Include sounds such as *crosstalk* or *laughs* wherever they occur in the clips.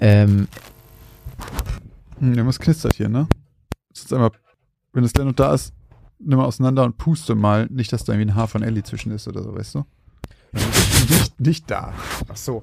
Ähm, Hm, irgendwas knistert hier, ne? Ist einmal, wenn das Leno da ist, nimm mal auseinander und puste mal. Nicht, dass da irgendwie ein Haar von Ellie zwischen ist oder so, weißt du? *laughs* nicht, nicht da. Ach so.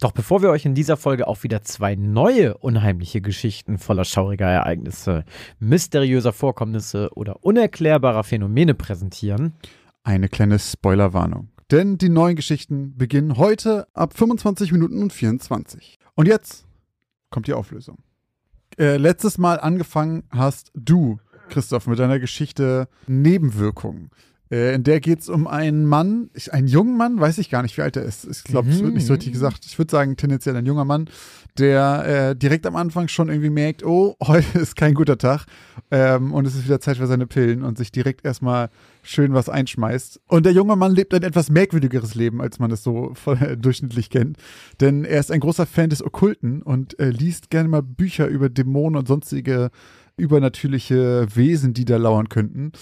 Doch bevor wir euch in dieser Folge auch wieder zwei neue unheimliche Geschichten voller schauriger Ereignisse, mysteriöser Vorkommnisse oder unerklärbarer Phänomene präsentieren, Eine kleine Spoilerwarnung. Denn die neuen Geschichten beginnen heute ab 25 Minuten und 24. Und jetzt kommt die Auflösung. Äh, letztes Mal angefangen hast du, Christoph, mit deiner Geschichte Nebenwirkungen. Äh, in der geht es um einen Mann, einen jungen Mann, weiß ich gar nicht, wie alt er ist. Ich glaube, es wird nicht so richtig gesagt. Ich würde sagen, tendenziell ein junger Mann, der äh, direkt am Anfang schon irgendwie merkt, oh, *laughs* heute ist kein guter Tag ähm, und es ist wieder Zeit für seine Pillen und sich direkt erstmal schön was einschmeißt. Und der junge Mann lebt ein etwas merkwürdigeres Leben, als man es so voll, durchschnittlich kennt. Denn er ist ein großer Fan des Okkulten und äh, liest gerne mal Bücher über Dämonen und sonstige übernatürliche Wesen, die da lauern könnten.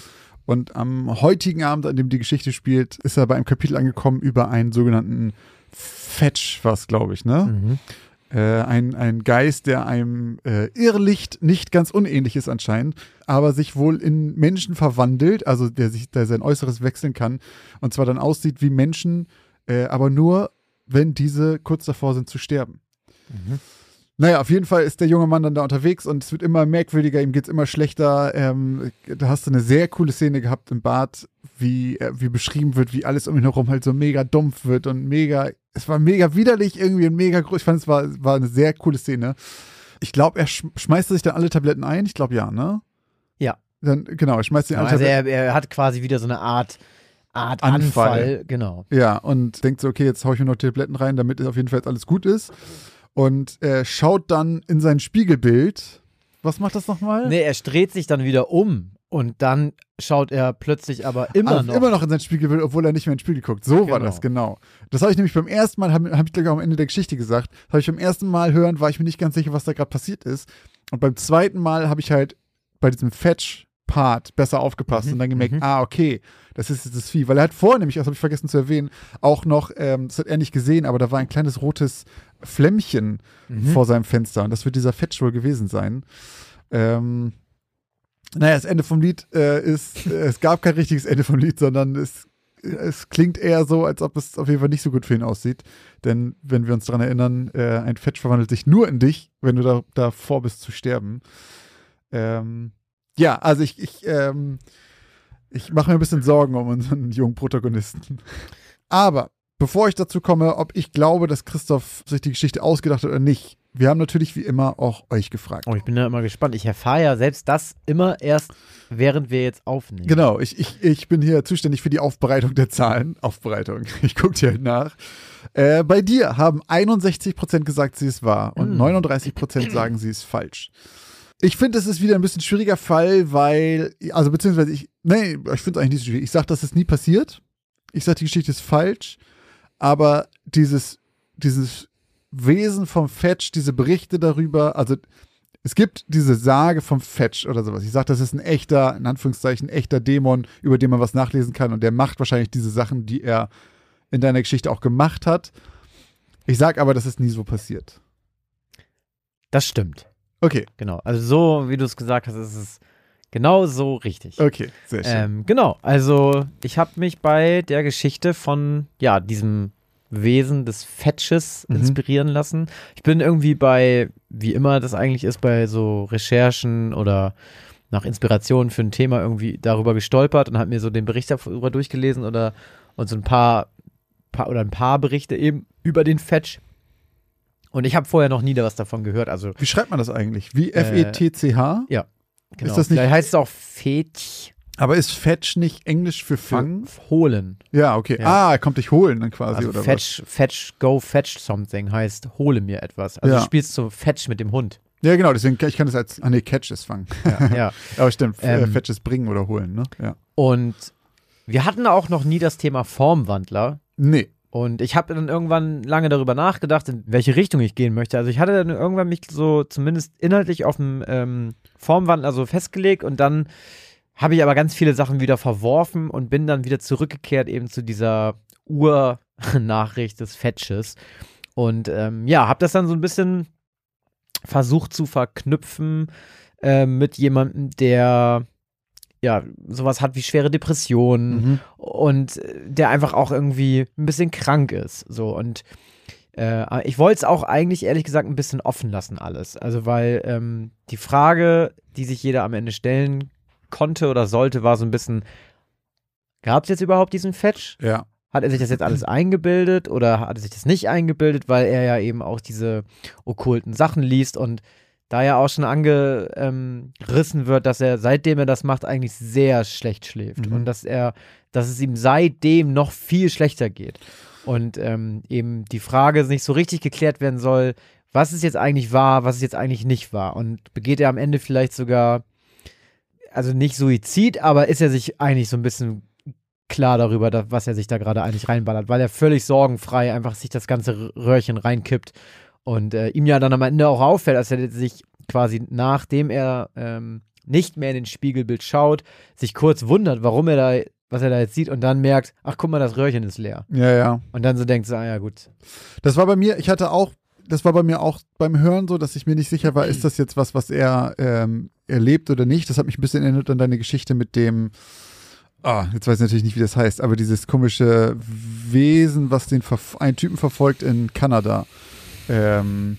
Und am heutigen Abend, an dem die Geschichte spielt, ist er bei einem Kapitel angekommen über einen sogenannten Fetch, was glaube ich, ne? Äh, ein, ein Geist, der einem äh, Irrlicht nicht ganz unähnlich ist anscheinend, aber sich wohl in Menschen verwandelt, also der sich, der sein Äußeres wechseln kann und zwar dann aussieht wie Menschen, äh, aber nur, wenn diese kurz davor sind zu sterben. Naja, auf jeden Fall ist der junge Mann dann da unterwegs und es wird immer merkwürdiger, ihm geht's immer schlechter. Ähm, da hast du eine sehr coole Szene gehabt im Bad, wie, äh, wie beschrieben wird, wie alles um ihn herum halt so mega dumpf wird und mega, es war mega widerlich irgendwie und mega groß. Ich fand, es war, war eine sehr coole Szene. Ich glaube, er sch schmeißt sich dann alle Tabletten ein. Ich glaube, ja, ne? Ja. Dann, genau, er schmeißt sich alle also Tabletten er, er hat quasi wieder so eine Art, Art Anfall. Anfall. Genau. Ja, und denkt so, okay, jetzt hau ich mir noch Tabletten rein, damit auf jeden Fall jetzt alles gut ist. Und äh, schaut dann in sein Spiegelbild. Was macht das nochmal? Nee, er dreht sich dann wieder um und dann schaut er plötzlich aber immer Also noch. immer noch in sein Spiegelbild, obwohl er nicht mehr ins Spiegel guckt. So war Genau. das, genau. Das habe ich nämlich beim ersten Mal, habe hab ich gleich am Ende der Geschichte gesagt, habe ich beim ersten Mal hören, war ich mir nicht ganz sicher, was da gerade passiert ist. Und beim zweiten Mal habe ich halt bei diesem Fetch-Part besser aufgepasst Mhm, und dann gemerkt, mhm. ah, okay, das ist jetzt das Vieh. Weil er hat vorher nämlich, das habe ich vergessen zu erwähnen, auch noch, ähm, das hat er nicht gesehen, aber da war ein kleines rotes Flämmchen Mhm. vor seinem Fenster. Und das wird dieser Fetch wohl gewesen sein. Ähm, naja, das Ende vom Lied äh, ist, äh, es gab kein richtiges Ende vom Lied, sondern es, es klingt eher so, als ob es auf jeden Fall nicht so gut für ihn aussieht. Denn wenn wir uns daran erinnern, äh, ein Fetch verwandelt sich nur in dich, wenn du da davor bist zu sterben. Ähm, ja, also ich, ich, ähm, ich mache mir ein bisschen Sorgen um unseren *laughs* jungen Protagonisten. Aber bevor ich dazu komme, ob ich glaube, dass Christoph sich die Geschichte ausgedacht hat oder nicht, wir haben natürlich wie immer auch euch gefragt. Oh, ich bin da immer gespannt. Ich erfahre ja selbst das immer erst, während wir jetzt aufnehmen. Genau, ich, ich, ich bin hier zuständig für die Aufbereitung der Zahlen. Aufbereitung, *laughs* ich gucke dir halt nach. Äh, bei dir haben 61% gesagt, sie ist wahr und Mm. 39% sagen, sie ist falsch. Ich finde, es ist wieder ein bisschen schwieriger Fall, weil, also beziehungsweise ich, nee, ich finde es eigentlich nicht so schwierig. Ich sage, dass es nie passiert. Ich sage, die Geschichte ist falsch, aber dieses, dieses Wesen vom Fetch, diese Berichte darüber, also es gibt diese Sage vom Fetch oder sowas. Ich sage, das ist ein echter, in Anführungszeichen, echter Dämon, über den man was nachlesen kann und der macht wahrscheinlich diese Sachen, die er in deiner Geschichte auch gemacht hat. Ich sage aber, das ist nie so passiert. Das stimmt. Okay, Genau. Also so, wie du es gesagt hast, ist es genau so richtig. okay, sehr schön. Ähm, genau, also ich habe mich bei der Geschichte von, ja, diesem Wesen des Fetches Mhm. inspirieren lassen. Ich bin irgendwie bei, wie immer das eigentlich ist, bei so Recherchen oder nach Inspiration für ein Thema irgendwie darüber gestolpert und habe mir so den Bericht darüber durchgelesen oder und so ein paar, paar oder ein paar Berichte eben über den Fetch. Und ich habe vorher noch nie da was davon gehört. Also Wie schreibt man das eigentlich? Wie F-E-T-C-H? ja. Genau. Ist das nicht- Vielleicht heißt es auch Fetch. Aber ist Fetch nicht Englisch für fangen? Holen. Ja, okay. Ja. Ah, er kommt dich holen dann quasi, Also oder was? fetch, fetch, go fetch something heißt hole mir etwas. Also Ja. du spielst so Fetch mit dem Hund. Ja, genau, deswegen, ich kann das als, ah nee, Catch ist fangen. Ja. ja. *laughs* Aber stimmt, äh, Ähm. Fetch ist bringen oder holen, ne? Ja. Und wir hatten auch noch nie das Thema Formwandler. Nee. Und ich habe dann irgendwann lange darüber nachgedacht, in welche Richtung ich gehen möchte. Also ich hatte dann irgendwann mich so zumindest inhaltlich auf dem ähm, Formwandler so festgelegt und dann habe ich aber ganz viele Sachen wieder verworfen und bin dann wieder zurückgekehrt eben zu dieser Urnachricht des Fetches. Und ähm, ja, habe das dann so ein bisschen versucht zu verknüpfen äh, mit jemandem, der ja sowas hat wie schwere Depressionen Mhm. und äh, der einfach auch irgendwie ein bisschen krank ist. So und äh, ich wollte es auch eigentlich ehrlich gesagt ein bisschen offen lassen alles. Also weil ähm, die Frage, die sich jeder am Ende stellen konnte oder sollte, war so ein bisschen, gab es jetzt überhaupt diesen Fetch? Ja. Hat er sich das jetzt alles *clears throat* eingebildet oder hat er sich das nicht eingebildet, weil er ja eben auch diese okkulten Sachen liest und da ja auch schon angerissen wird, dass er, seitdem er das macht, eigentlich sehr schlecht schläft Mhm. und dass er, dass es ihm seitdem noch viel schlechter geht. Und ähm, eben die Frage nicht so richtig geklärt werden soll, was ist jetzt eigentlich wahr, was ist jetzt eigentlich nicht wahr. Und begeht er am Ende vielleicht sogar, also nicht Suizid, aber ist er sich eigentlich so ein bisschen klar darüber, da, was er sich da gerade eigentlich reinballert, weil er völlig sorgenfrei einfach sich das ganze Röhrchen reinkippt und äh, ihm ja dann am Ende auch auffällt, dass er sich quasi nachdem er ähm, nicht mehr in den Spiegelbild schaut, sich kurz wundert, warum er da, was er da jetzt sieht und dann merkt, ach guck mal, das Röhrchen ist leer. Ja, ja. Und dann so denkt so, ah ja gut. Das war bei mir, ich hatte auch, das war bei mir auch beim Hören so, dass ich mir nicht sicher war, ist das jetzt was, was er ähm, erlebt oder nicht. Das hat mich ein bisschen erinnert an deine Geschichte mit dem, ah, jetzt weiß ich natürlich nicht, wie das heißt, aber dieses komische Wesen, was den einen Typen verfolgt in Kanada, ähm,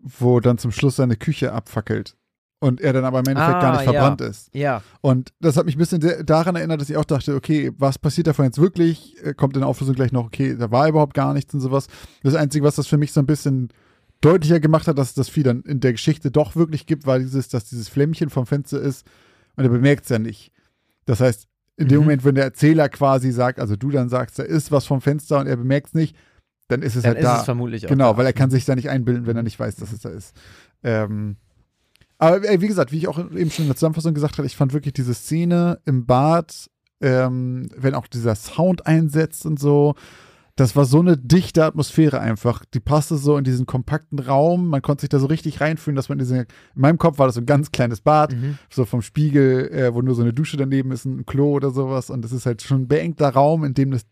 wo dann zum Schluss seine Küche abfackelt. Und er dann aber im Endeffekt Ah, gar nicht ja. verbrannt ist. Ja, Und das hat mich ein bisschen daran erinnert, dass ich auch dachte, okay, was passiert davon jetzt wirklich? Äh, Kommt in der Auflösung gleich noch, okay, da war überhaupt gar nichts und sowas. Das Einzige, was das für mich so ein bisschen deutlicher gemacht hat, dass es das Vieh dann in der Geschichte doch wirklich gibt, war dieses, dass dieses Flämmchen vom Fenster ist und er bemerkt es ja nicht. Das heißt, in dem Mhm. Moment, wenn der Erzähler quasi sagt, also du dann sagst, da ist was vom Fenster und er bemerkt es nicht, dann ist es dann halt ist da. es vermutlich auch Genau, da. weil er kann sich da nicht einbilden, wenn er nicht weiß, dass es da ist. Ähm, aber ey, wie gesagt, wie ich auch eben schon in der Zusammenfassung gesagt habe, ich fand wirklich diese Szene im Bad, ähm, wenn auch dieser Sound einsetzt und so, das war so eine dichte Atmosphäre einfach. Die passte so in diesen kompakten Raum. Man konnte sich da so richtig reinfühlen, dass man diese, in meinem Kopf war das so ein ganz kleines Bad, Mhm. so vom Spiegel, äh, wo nur so eine Dusche daneben ist, ein Klo oder sowas. Und es ist halt schon ein beengter Raum, in dem das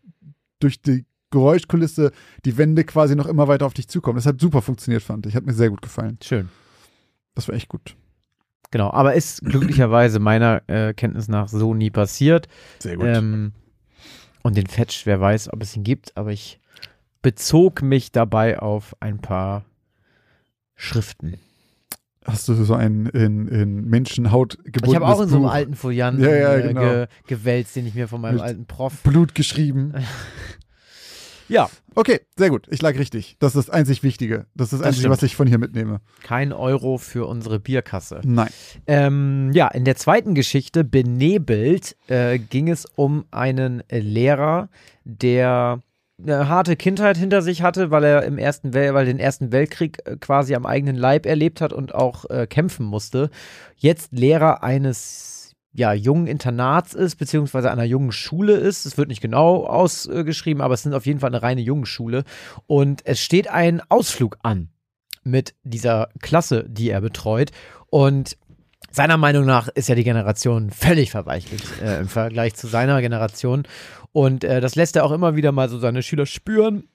durch die Geräuschkulisse die Wände quasi noch immer weiter auf dich zukommen. Das hat super funktioniert, fand ich. Hat mir sehr gut gefallen. Schön. Das war echt gut. Genau, aber ist *clears throat* glücklicherweise meiner äh, Kenntnis nach so nie passiert. Sehr Ähm, und den Fetch, wer weiß, ob es ihn gibt, aber ich bezog mich dabei auf ein paar Schriften. Hast du so ein in, in Menschenhaut Ich gebundenes habe auch in so einem Buch, alten Folianten Ja, ja, äh, genau. ge gewälzt, den ich mir von meinem Mit alten Prof. Blut geschrieben? *laughs* Ja, Okay, sehr gut. Ich lag richtig. Das ist das einzig Wichtige. Das ist das, Das Einzige, stimmt. was ich von hier mitnehme. kein Euro für unsere Bierkasse. Nein. Ähm, ja, in der zweiten Geschichte, Benebelt, äh, ging es um einen Lehrer, der eine harte Kindheit hinter sich hatte, weil er im ersten Wel weil den ersten Weltkrieg äh, quasi am eigenen Leib erlebt hat und auch äh, kämpfen musste. Jetzt Lehrer eines ja, jungen Internats ist, beziehungsweise einer jungen Schule ist. Es wird nicht genau ausgeschrieben, aber es sind auf jeden Fall eine reine Jungenschule. Und es steht ein Ausflug an mit dieser Klasse, die er betreut. Und seiner Meinung nach ist ja die Generation völlig verweichlicht äh, im Vergleich zu seiner Generation. Und äh, das lässt er auch immer wieder mal so seine Schüler spüren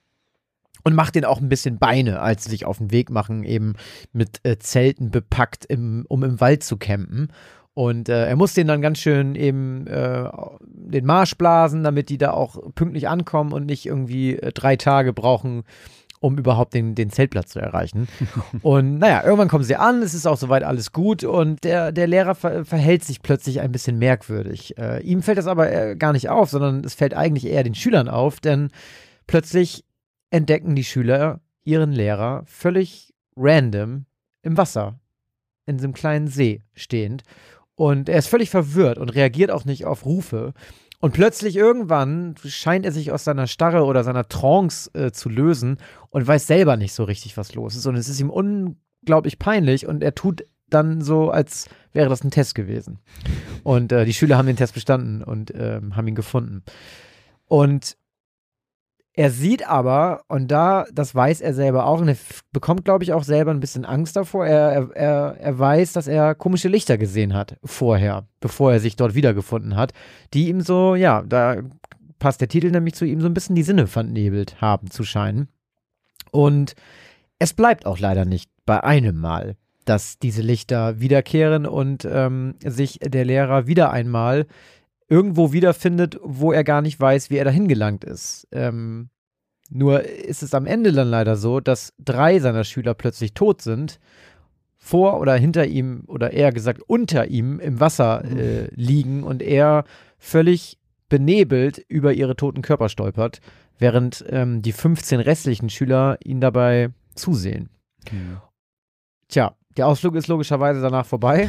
und macht denen auch ein bisschen Beine, als sie sich auf den Weg machen, eben mit äh, Zelten bepackt, im, um im Wald zu campen. Und äh, er muss denen dann ganz schön eben äh, den Marsch blasen, damit die da auch pünktlich ankommen und nicht irgendwie äh, drei Tage brauchen, um überhaupt den, den Zeltplatz zu erreichen. *laughs* und naja, irgendwann kommen sie an, es ist auch soweit alles gut und der, der Lehrer ver verhält sich plötzlich ein bisschen merkwürdig. Äh, ihm fällt das aber äh, gar nicht auf, sondern es fällt eigentlich eher den Schülern auf, denn plötzlich entdecken die Schüler ihren Lehrer völlig random im Wasser. in diesem kleinen See stehend. Und er ist völlig verwirrt und reagiert auch nicht auf Rufe. Und plötzlich irgendwann scheint er sich aus seiner Starre oder seiner Trance äh, zu lösen und weiß selber nicht so richtig, was los ist. Und es ist ihm unglaublich peinlich und er tut dann so, als wäre das ein Test gewesen. Und äh, die Schüler haben den Test bestanden und ähm, haben ihn gefunden. Und er sieht aber, und da, das weiß er selber auch, und er bekommt, glaube ich, auch selber ein bisschen Angst davor. Er, er, er weiß, dass er komische Lichter gesehen hat vorher, bevor er sich dort wiedergefunden hat, die ihm so, ja, da passt der Titel nämlich zu ihm, so ein bisschen die Sinne vernebelt haben zu scheinen. Und es bleibt auch leider nicht bei einem Mal, dass diese Lichter wiederkehren und ähm, sich der Lehrer wieder einmal irgendwo wiederfindet, wo er gar nicht weiß, wie er dahin gelangt ist. Ähm, nur ist es am Ende dann leider so, dass drei seiner Schüler plötzlich tot sind, vor oder hinter ihm oder eher gesagt unter ihm im Wasser äh, liegen und er völlig benebelt über ihre toten Körper stolpert, während ähm, die 15 restlichen Schüler ihn dabei zusehen. Mhm. Tja, der Ausflug ist logischerweise danach vorbei.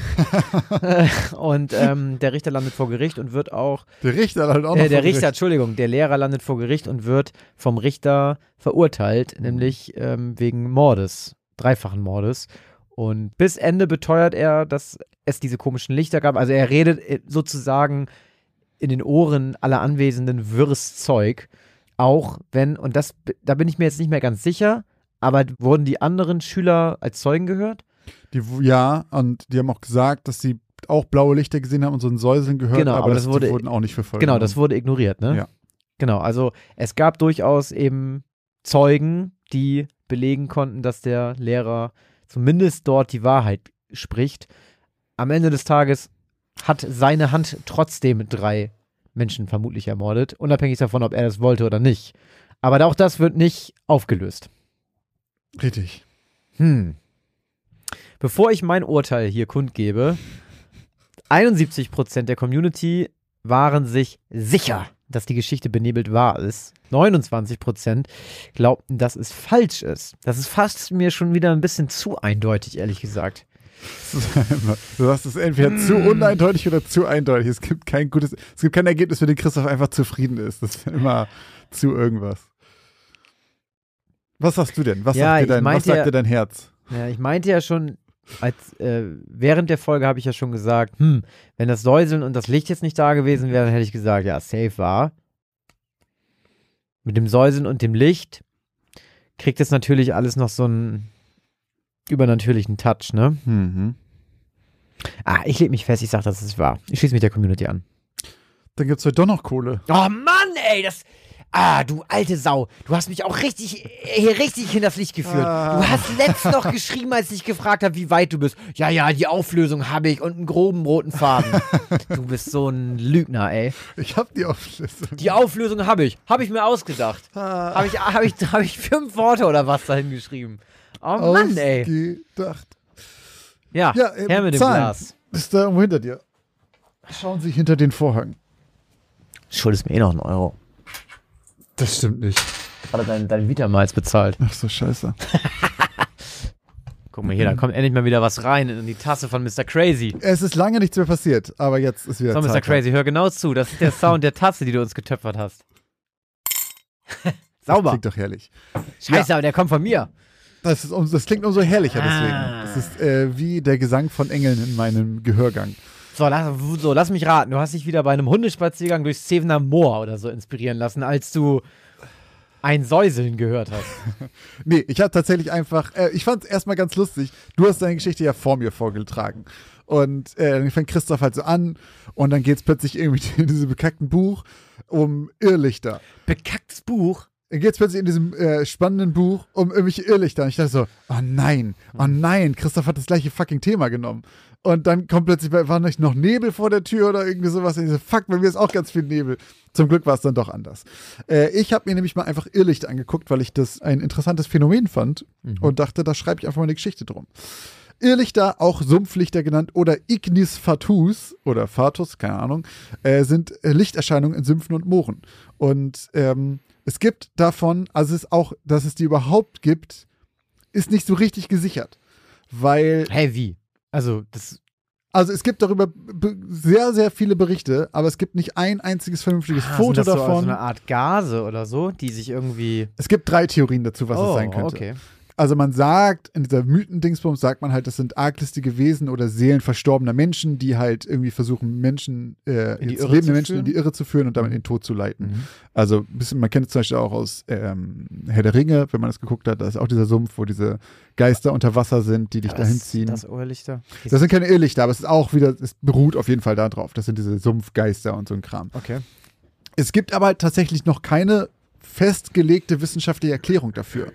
*laughs* und ähm, der Richter landet vor Gericht und wird auch. Der Richter landet auch äh, Der Richter, Gericht. Entschuldigung, der Lehrer landet vor Gericht und wird vom Richter verurteilt, mhm. nämlich ähm, wegen Mordes, dreifachen Mordes. Und bis Ende beteuert er, dass es diese komischen Lichter gab. Also er redet äh, sozusagen in den Ohren aller Anwesenden wirres Zeug. Auch wenn, und das, da bin ich mir jetzt nicht mehr ganz sicher, aber wurden die anderen Schüler als Zeugen gehört? Die, ja, und die haben auch gesagt, dass sie auch blaue Lichter gesehen haben und so ein Säuseln gehört, genau, aber, aber das, das wurde, wurden auch nicht verfolgt. Genau, das wurde ignoriert, ne? Ja. Genau, also es gab durchaus eben Zeugen, die belegen konnten, dass der Lehrer zumindest dort die Wahrheit spricht. Am Ende des Tages hat seine Hand trotzdem drei Menschen vermutlich ermordet, unabhängig davon, ob er das wollte oder nicht. Aber auch das wird nicht aufgelöst. Richtig. Hm. Bevor ich mein Urteil hier kundgebe, 71% der Community waren sich sicher, dass die Geschichte benebelt wahr ist. 29% glaubten, dass es falsch ist. Das ist fast mir schon wieder ein bisschen zu eindeutig, ehrlich gesagt. *laughs* Du sagst es entweder mm. zu uneindeutig oder zu eindeutig. Es gibt kein gutes, es gibt kein Ergebnis, mit dem Christoph einfach zufrieden ist. Das ist immer zu irgendwas. Was sagst du denn? Was, ja, sagt, dir dein, was sagt ja, dir dein Herz? Ja, ich meinte ja schon, als, äh, während der Folge habe ich ja schon gesagt, hm, wenn das Säuseln und das Licht jetzt nicht da gewesen wäre, dann hätte ich gesagt, ja, safe war. Mit dem Säuseln und dem Licht kriegt es natürlich alles noch so einen übernatürlichen Touch, ne? Mhm. Ah, ich lege mich fest, ich sage, dass es wahr. Ich schließe mich der Community an. Dann gibt es heute doch noch Kohle. Oh Mann, ey, das, Ah, du alte Sau, du hast mich auch richtig, hier richtig hinters Licht geführt. Ah. Du hast letztens noch geschrieben, als ich gefragt habe, wie weit du bist. Ja, ja, die Auflösung habe ich und einen groben roten Faden. *laughs* du bist so ein Lügner, ey. Ich habe die Auflösung. Die Auflösung habe ich. Habe ich mir ausgedacht. Ah. Habe ich, hab ich, hab ich fünf Worte oder was dahin geschrieben. Oh Mann, ey. Ausgedacht. Ja, ja her mit dem Zahlen. Glas. Ist da irgendwo hinter dir. Schauen Sie hinter den Vorhang. Schuldest mir eh noch einen Euro. Das stimmt nicht. Gerade dein, dein Vita-Miles bezahlt. Ach so, scheiße. Guck mal hier, da kommt endlich mal wieder was rein in die Tasse von Mr. Crazy. Es ist lange nichts mehr passiert, aber jetzt ist wieder So, Mr. Crazy, hör genau zu. Das ist der *laughs* Sound der Tasse, die du uns getöpfert hast. Sauber. Das klingt doch herrlich. Scheiße, ja. aber der kommt von mir. Das, ist, das klingt umso herrlicher deswegen. Ah. Das ist äh, wie der Gesang von Engeln in meinem Gehörgang. So lass, so, lass mich raten. Du hast dich wieder bei einem Hundespaziergang durchs Zevener Moor oder so inspirieren lassen, als du ein Säuseln gehört hast. *laughs* nee, ich habe tatsächlich einfach, äh, ich fand es erstmal ganz lustig. Du hast deine Geschichte ja vor mir vorgetragen. Und äh, dann fängt Christoph halt so an und dann geht es plötzlich irgendwie *laughs* in diesem bekackten Buch um Irrlichter. Bekacktes Buch? Dann geht es plötzlich in diesem äh, spannenden Buch um irgendwelche Irrlichter. Und ich dachte so, oh nein, oh hm. nein, Christoph hat das gleiche fucking Thema genommen. Und dann kommt plötzlich, war nicht noch Nebel vor der Tür oder irgendwie sowas. Und ich so, fuck, bei mir ist auch ganz viel Nebel. Zum Glück war es dann doch anders. Äh, ich habe mir nämlich mal einfach Irrlicht angeguckt, weil ich das ein interessantes Phänomen fand mhm. und dachte, da schreibe ich einfach mal eine Geschichte drum. Irrlichter, auch Sumpflichter genannt, oder Ignis Fatus oder Fatus, keine Ahnung, äh, sind äh, Lichterscheinungen in Sümpfen und Mooren. Und ähm, es gibt davon, also es ist auch, dass es die überhaupt gibt, ist nicht so richtig gesichert. Weil. Hä, wie? Also, das. Also es gibt darüber be- sehr, sehr viele Berichte, aber es gibt nicht ein einziges vernünftiges Ah, Foto sind das davon. So, so eine Art Gase oder so, die sich irgendwie. es gibt drei Theorien dazu, was oh, es sein könnte. okay. Also man sagt, in dieser Mythendingsbums sagt man halt, das sind arglistige Wesen oder Seelen verstorbener Menschen, die halt irgendwie versuchen, Menschen, äh, lebende Menschen in die Irre zu führen und damit in den Tod zu leiten. Mhm. Also ein bisschen, man kennt es zum Beispiel auch aus ähm, Herr der Ringe, wenn man das geguckt hat, da ist auch dieser Sumpf, wo diese Geister unter Wasser sind, die dich Das- dahin ziehen. Das Ohrlichter. Das sind keine Irrlichter, aber es ist auch wieder, es beruht auf jeden Fall darauf. Das sind diese Sumpfgeister und so ein Kram. okay. Es gibt aber tatsächlich noch keine festgelegte wissenschaftliche Erklärung dafür.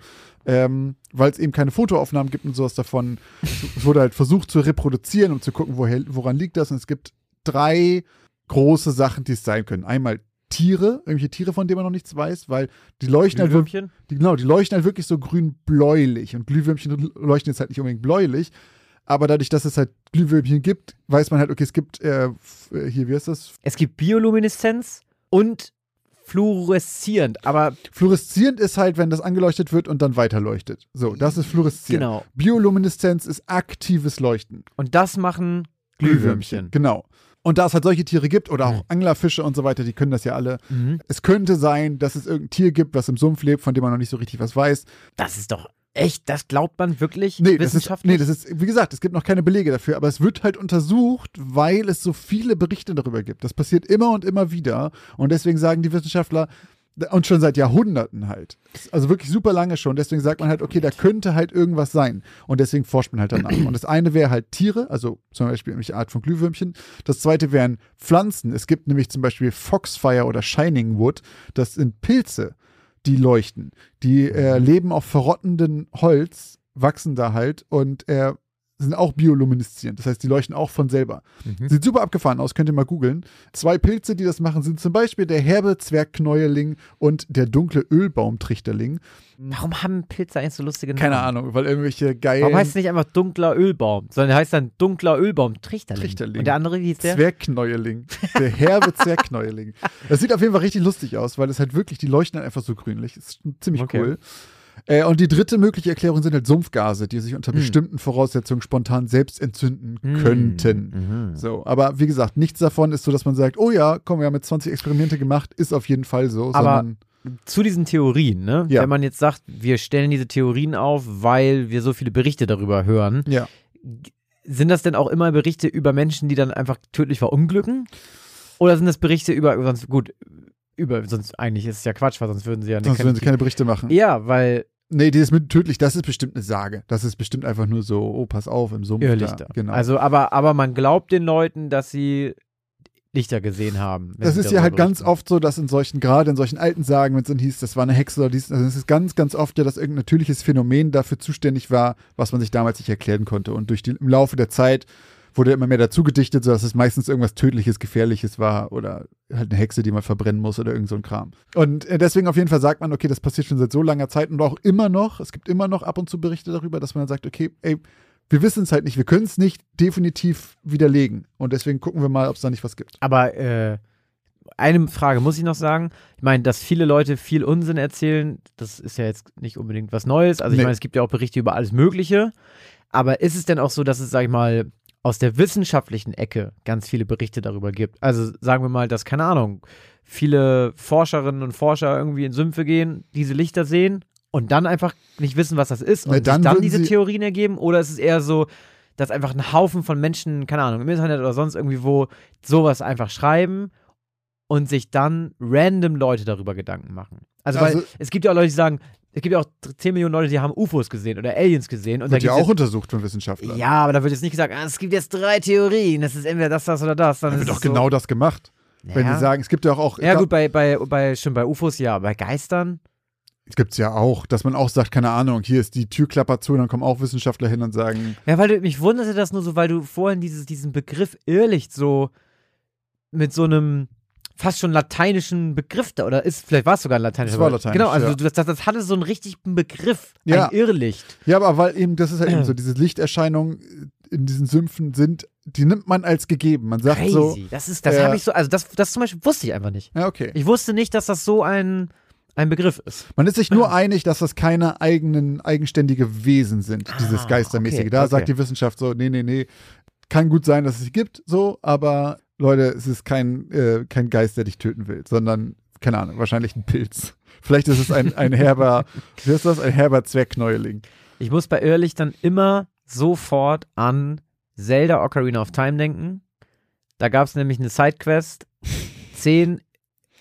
Ähm, weil es eben keine Fotoaufnahmen gibt und sowas davon. Es wurde halt versucht zu reproduzieren, um zu gucken, woher, woran liegt das. Und es gibt drei große Sachen, die es sein können. Einmal Tiere, irgendwelche Tiere, von denen man noch nichts weiß, weil die leuchten halt wirklich, die, genau, die leuchten halt wirklich so grün-bläulich. Und Glühwürmchen leuchten jetzt halt nicht unbedingt bläulich. Aber dadurch, dass es halt Glühwürmchen gibt, weiß man halt, okay, es gibt äh, äh, hier, wie heißt das? Es gibt Biolumineszenz und fluoreszierend, aber Fluoreszierend ist halt, wenn das angeleuchtet wird und dann weiterleuchtet. So, das ist fluoreszierend. genau. Biolumineszenz ist aktives Leuchten. Und das machen Glühwürmchen. Genau. Und da es halt solche Tiere gibt oder auch Mhm. Anglerfische und so weiter, die können das ja alle. Mhm. Es könnte sein, dass es irgendein Tier gibt, was im Sumpf lebt, von dem man noch nicht so richtig was weiß. Das ist doch echt, das glaubt man wirklich Nee, das ist, wissenschaftlich? nee, das ist, wie gesagt, es gibt noch keine Belege dafür, aber es wird halt untersucht, weil es so viele Berichte darüber gibt. Das passiert immer und immer wieder. Und deswegen sagen die Wissenschaftler, und schon seit Jahrhunderten halt. Also wirklich super lange schon. Deswegen sagt man halt, okay, da könnte halt irgendwas sein. Und deswegen forscht man halt danach. Und das eine wäre halt Tiere, also zum Beispiel irgendwelche Art von Glühwürmchen. Das zweite wären Pflanzen. Es gibt nämlich zum Beispiel Foxfire oder Shining Wood. Das sind Pilze, die leuchten. Die äh, leben auf verrottenden Holz, wachsen da halt und äh, sind auch biolumineszierend. Das heißt, die leuchten auch von selber. Mhm. Sieht super abgefahren aus, könnt ihr mal googeln. Zwei Pilze, die das machen, sind zum Beispiel der herbe Zwergknäuerling und der dunkle Ölbaumtrichterling. Warum haben Pilze eigentlich so lustige Namen? Keine Ahnung, weil irgendwelche geilen Warum heißt es nicht einfach dunkler Ölbaum, sondern heißt dann dunkler Ölbaum Trichterling. Trichterling. Und der andere, wie hieß der? Zwergknäuerling. Der herbe Zwergknäuerling. *laughs* Das sieht auf jeden Fall richtig lustig aus, weil es halt wirklich, die leuchten dann einfach so grünlich. Das ist ziemlich Okay. cool. Äh, und die dritte mögliche Erklärung sind halt Sumpfgase, die sich unter Hm. bestimmten Voraussetzungen spontan selbst entzünden könnten. Mhm. So, aber wie gesagt, nichts davon ist so, dass man sagt, oh ja, komm, wir haben jetzt 20 Experimente gemacht, ist auf jeden Fall so. Aber- sondern, Zu diesen Theorien, ne? Ja. Wenn man jetzt sagt, wir stellen diese Theorien auf, weil wir so viele Berichte darüber hören, ja. sind das denn auch immer Berichte über Menschen, die dann einfach tödlich verunglücken? Oder sind das Berichte über, sonst, gut, über, sonst eigentlich ist es ja Quatsch, weil sonst würden sie ja Sonst würden sie keine Berichte machen. Ja, weil Nee, die ist mit tödlich, das ist bestimmt eine Sage. Das ist bestimmt einfach nur so, oh, pass auf, im Sumpf. Irrlichter. Da. Genau. Also, aber, aber man glaubt den Leuten, dass sie Lichter gesehen haben. das ist ja halt ganz berichten. oft so, dass in solchen, gerade in solchen alten Sagen, wenn es dann hieß, das war eine Hexe oder dies, also es ist ganz, ganz oft ja, dass irgendein natürliches Phänomen dafür zuständig war, was man sich damals nicht erklären konnte. Und durch die, im Laufe der Zeit wurde immer mehr dazu gedichtet, sodass es meistens irgendwas Tödliches, Gefährliches war oder halt eine Hexe, die man verbrennen muss oder irgend so ein Kram. Und äh, deswegen auf jeden Fall sagt man, okay, das passiert schon seit so langer Zeit und auch immer noch, es gibt immer noch ab und zu Berichte darüber, dass man dann sagt, okay, ey, wir wissen es halt nicht, wir können es nicht definitiv widerlegen. Und deswegen gucken wir mal, ob es da nicht was gibt. Aber äh, eine Frage muss ich noch sagen. Ich meine, dass viele Leute viel Unsinn erzählen, das ist ja jetzt nicht unbedingt was Neues. Also ich Nee. meine, es gibt ja auch Berichte über alles Mögliche. Aber ist es denn auch so, dass es, sag ich mal, aus der wissenschaftlichen Ecke ganz viele Berichte darüber gibt? Also sagen wir mal, dass, keine Ahnung, viele Forscherinnen und Forscher irgendwie in Sümpfe gehen, diese Lichter sehen und dann einfach nicht wissen, was das ist und Na, dann sich dann diese Theorien ergeben? Oder ist es eher so, dass einfach ein Haufen von Menschen, keine Ahnung, im Internet oder sonst irgendwie wo sowas einfach schreiben und sich dann random Leute darüber Gedanken machen. Also, Also- weil es gibt ja auch Leute, die sagen, es gibt ja auch 10 Millionen Leute, die haben UFOs gesehen oder Aliens gesehen. Und Wird ja auch untersucht von Wissenschaftlern. jetzt, ja, aber da wird jetzt nicht gesagt, ah, es gibt jetzt drei Theorien, es ist entweder das, das oder das. Dann Da ist wird es doch genau das gemacht. so, Wenn ja. die sagen, es gibt ja auch, Ja, gut, bei, bei, bei, schon bei UFOs ja, bei Geistern. es gibt ja auch, dass man auch sagt, keine Ahnung, hier ist die Türklapper zu, dann kommen auch Wissenschaftler hin und sagen, Ja, weil du, mich wunderte das nur so, weil du vorhin dieses, diesen Begriff Irrlicht so mit so einem fast schon lateinischen Begriff da, oder ist, vielleicht war es sogar ein lateinischer Es war Begriff. lateinisch, Genau, also ja. das, das, das hatte so einen richtigen Begriff, Ja. ein Irrlicht. ja, aber weil eben, das ist ja eben so, *clears throat* diese Lichterscheinungen in diesen Sümpfen sind, die nimmt man als gegeben. Man sagt Crazy. so, das ist, das äh, habe ich so, also das, das zum Beispiel wusste ich einfach nicht. ja, okay. Ich wusste nicht, dass das so ein, ein Begriff ist. Man ist sich nur *clears throat* einig, dass das keine eigenen, eigenständige Wesen sind, dieses Ah, Geistermäßige. okay, da okay. sagt die Wissenschaft so, nee, nee, nee, kann gut sein, dass es sie gibt, so, aber Leute, es ist kein, äh, kein Geist, der dich töten will, sondern, keine Ahnung, wahrscheinlich ein Pilz. *laughs* Vielleicht ist es ein, ein herber, *laughs* wie ist das, ein herber Zwergneuling. Ich muss bei Irrlichtern immer sofort an Zelda Ocarina of Time denken. Da gab es nämlich eine Sidequest. Zehn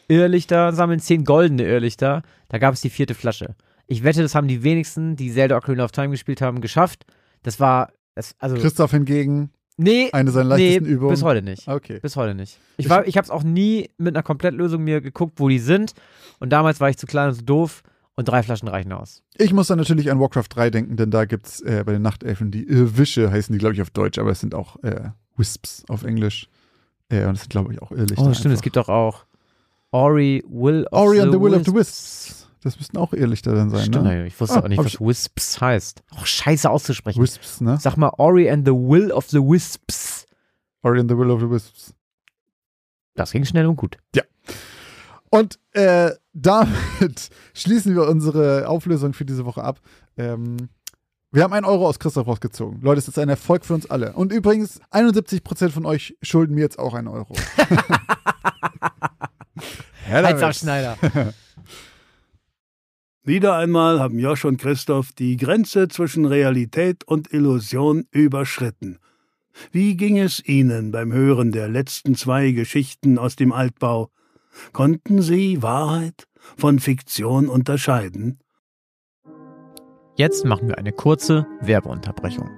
Irrlichter sammeln, zehn goldene Irrlichter. Da gab es die vierte Flasche. Ich wette, das haben die wenigsten, die Zelda Ocarina of Time gespielt haben, geschafft. Das war, das, also, Christoph hingegen, nee, eine seiner nee, leichtesten Übungen. bis heute nicht. Okay. Bis heute nicht. Ich, war, ich habe es auch nie mit einer Komplettlösung mir geguckt, wo die sind. Und damals war ich zu klein und zu doof. Und drei Flaschen reichen aus. Ich muss dann natürlich an Warcraft 3 denken, denn da gibt's äh, bei den Nachtelfen die Irrwische, heißen die, glaube ich, auf Deutsch, aber es sind auch äh, Wisps auf Englisch. Äh, und es sind, glaube ich, auch Irrlichter. Oh, stimmt, es einfach. gibt doch auch Ori Will of Ori the and the Will of the Wisps. Das müssten auch Irrlichter dann sein, Stimmt, ne? ich wusste Ah, auch nicht, was ich- Wisps heißt. Auch scheiße auszusprechen. Wisps, ne? Sag mal Ori and the Will of the Wisps. Ori and the Will of the Wisps. Das ging schnell und gut. Und äh, damit *laughs* schließen wir unsere Auflösung für diese Woche ab. Ähm, wir haben einen Euro aus Christoph rausgezogen. Leute, es ist ein Erfolg für uns alle. Und übrigens, 71% von euch schulden mir jetzt auch einen Euro. *laughs* ja. Heinz Schneider. *laughs* Wieder einmal haben Josch und Christoph die Grenze zwischen Realität und Illusion überschritten. Wie ging es Ihnen beim Hören der letzten zwei Geschichten aus dem Altbau? Konnten Sie Wahrheit von Fiktion unterscheiden? Jetzt machen wir eine kurze Werbeunterbrechung.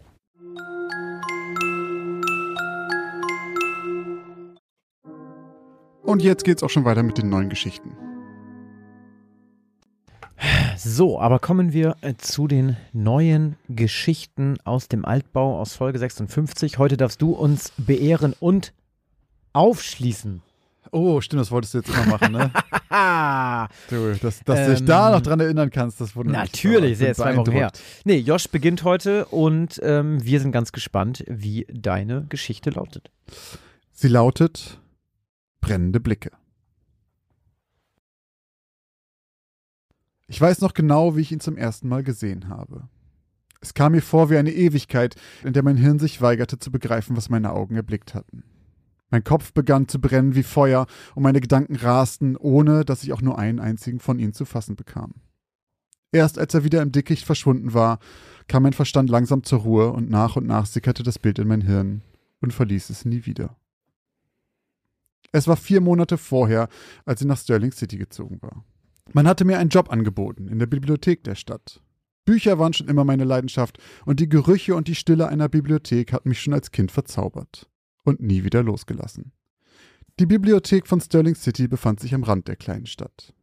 Und jetzt geht's auch schon weiter mit den neuen Geschichten. So, aber kommen wir äh, zu den neuen Geschichten aus dem Altbau aus Folge 56. Heute darfst du uns beehren und aufschließen. Oh, stimmt, das wolltest du jetzt immer machen, ne? *laughs* Du, dass, dass du dich Ähm, da noch dran erinnern kannst, das wundert natürlich, Ich sehr zwei Wochen her. Nee, Josh beginnt heute und ähm, wir sind ganz gespannt, wie deine Geschichte lautet. Sie lautet Brennende Blicke. Ich weiß noch genau, wie ich ihn zum ersten Mal gesehen habe. Es kam mir vor wie eine Ewigkeit, in der mein Hirn sich weigerte zu begreifen, was meine Augen erblickt hatten. Mein Kopf begann zu brennen wie Feuer und meine Gedanken rasten, ohne dass ich auch nur einen einzigen von ihnen zu fassen bekam. Erst als er wieder im Dickicht verschwunden war, kam mein Verstand langsam zur Ruhe und nach und nach sickerte das Bild in mein Hirn und verließ es nie wieder. Es war vier Monate vorher, als ich nach Sterling City gezogen war. Man hatte mir einen Job angeboten in der Bibliothek der Stadt. Bücher waren schon immer meine Leidenschaft und die Gerüche und die Stille einer Bibliothek hatten mich schon als Kind verzaubert und nie wieder losgelassen. Die Bibliothek von Sterling City befand sich am Rand der kleinen Stadt.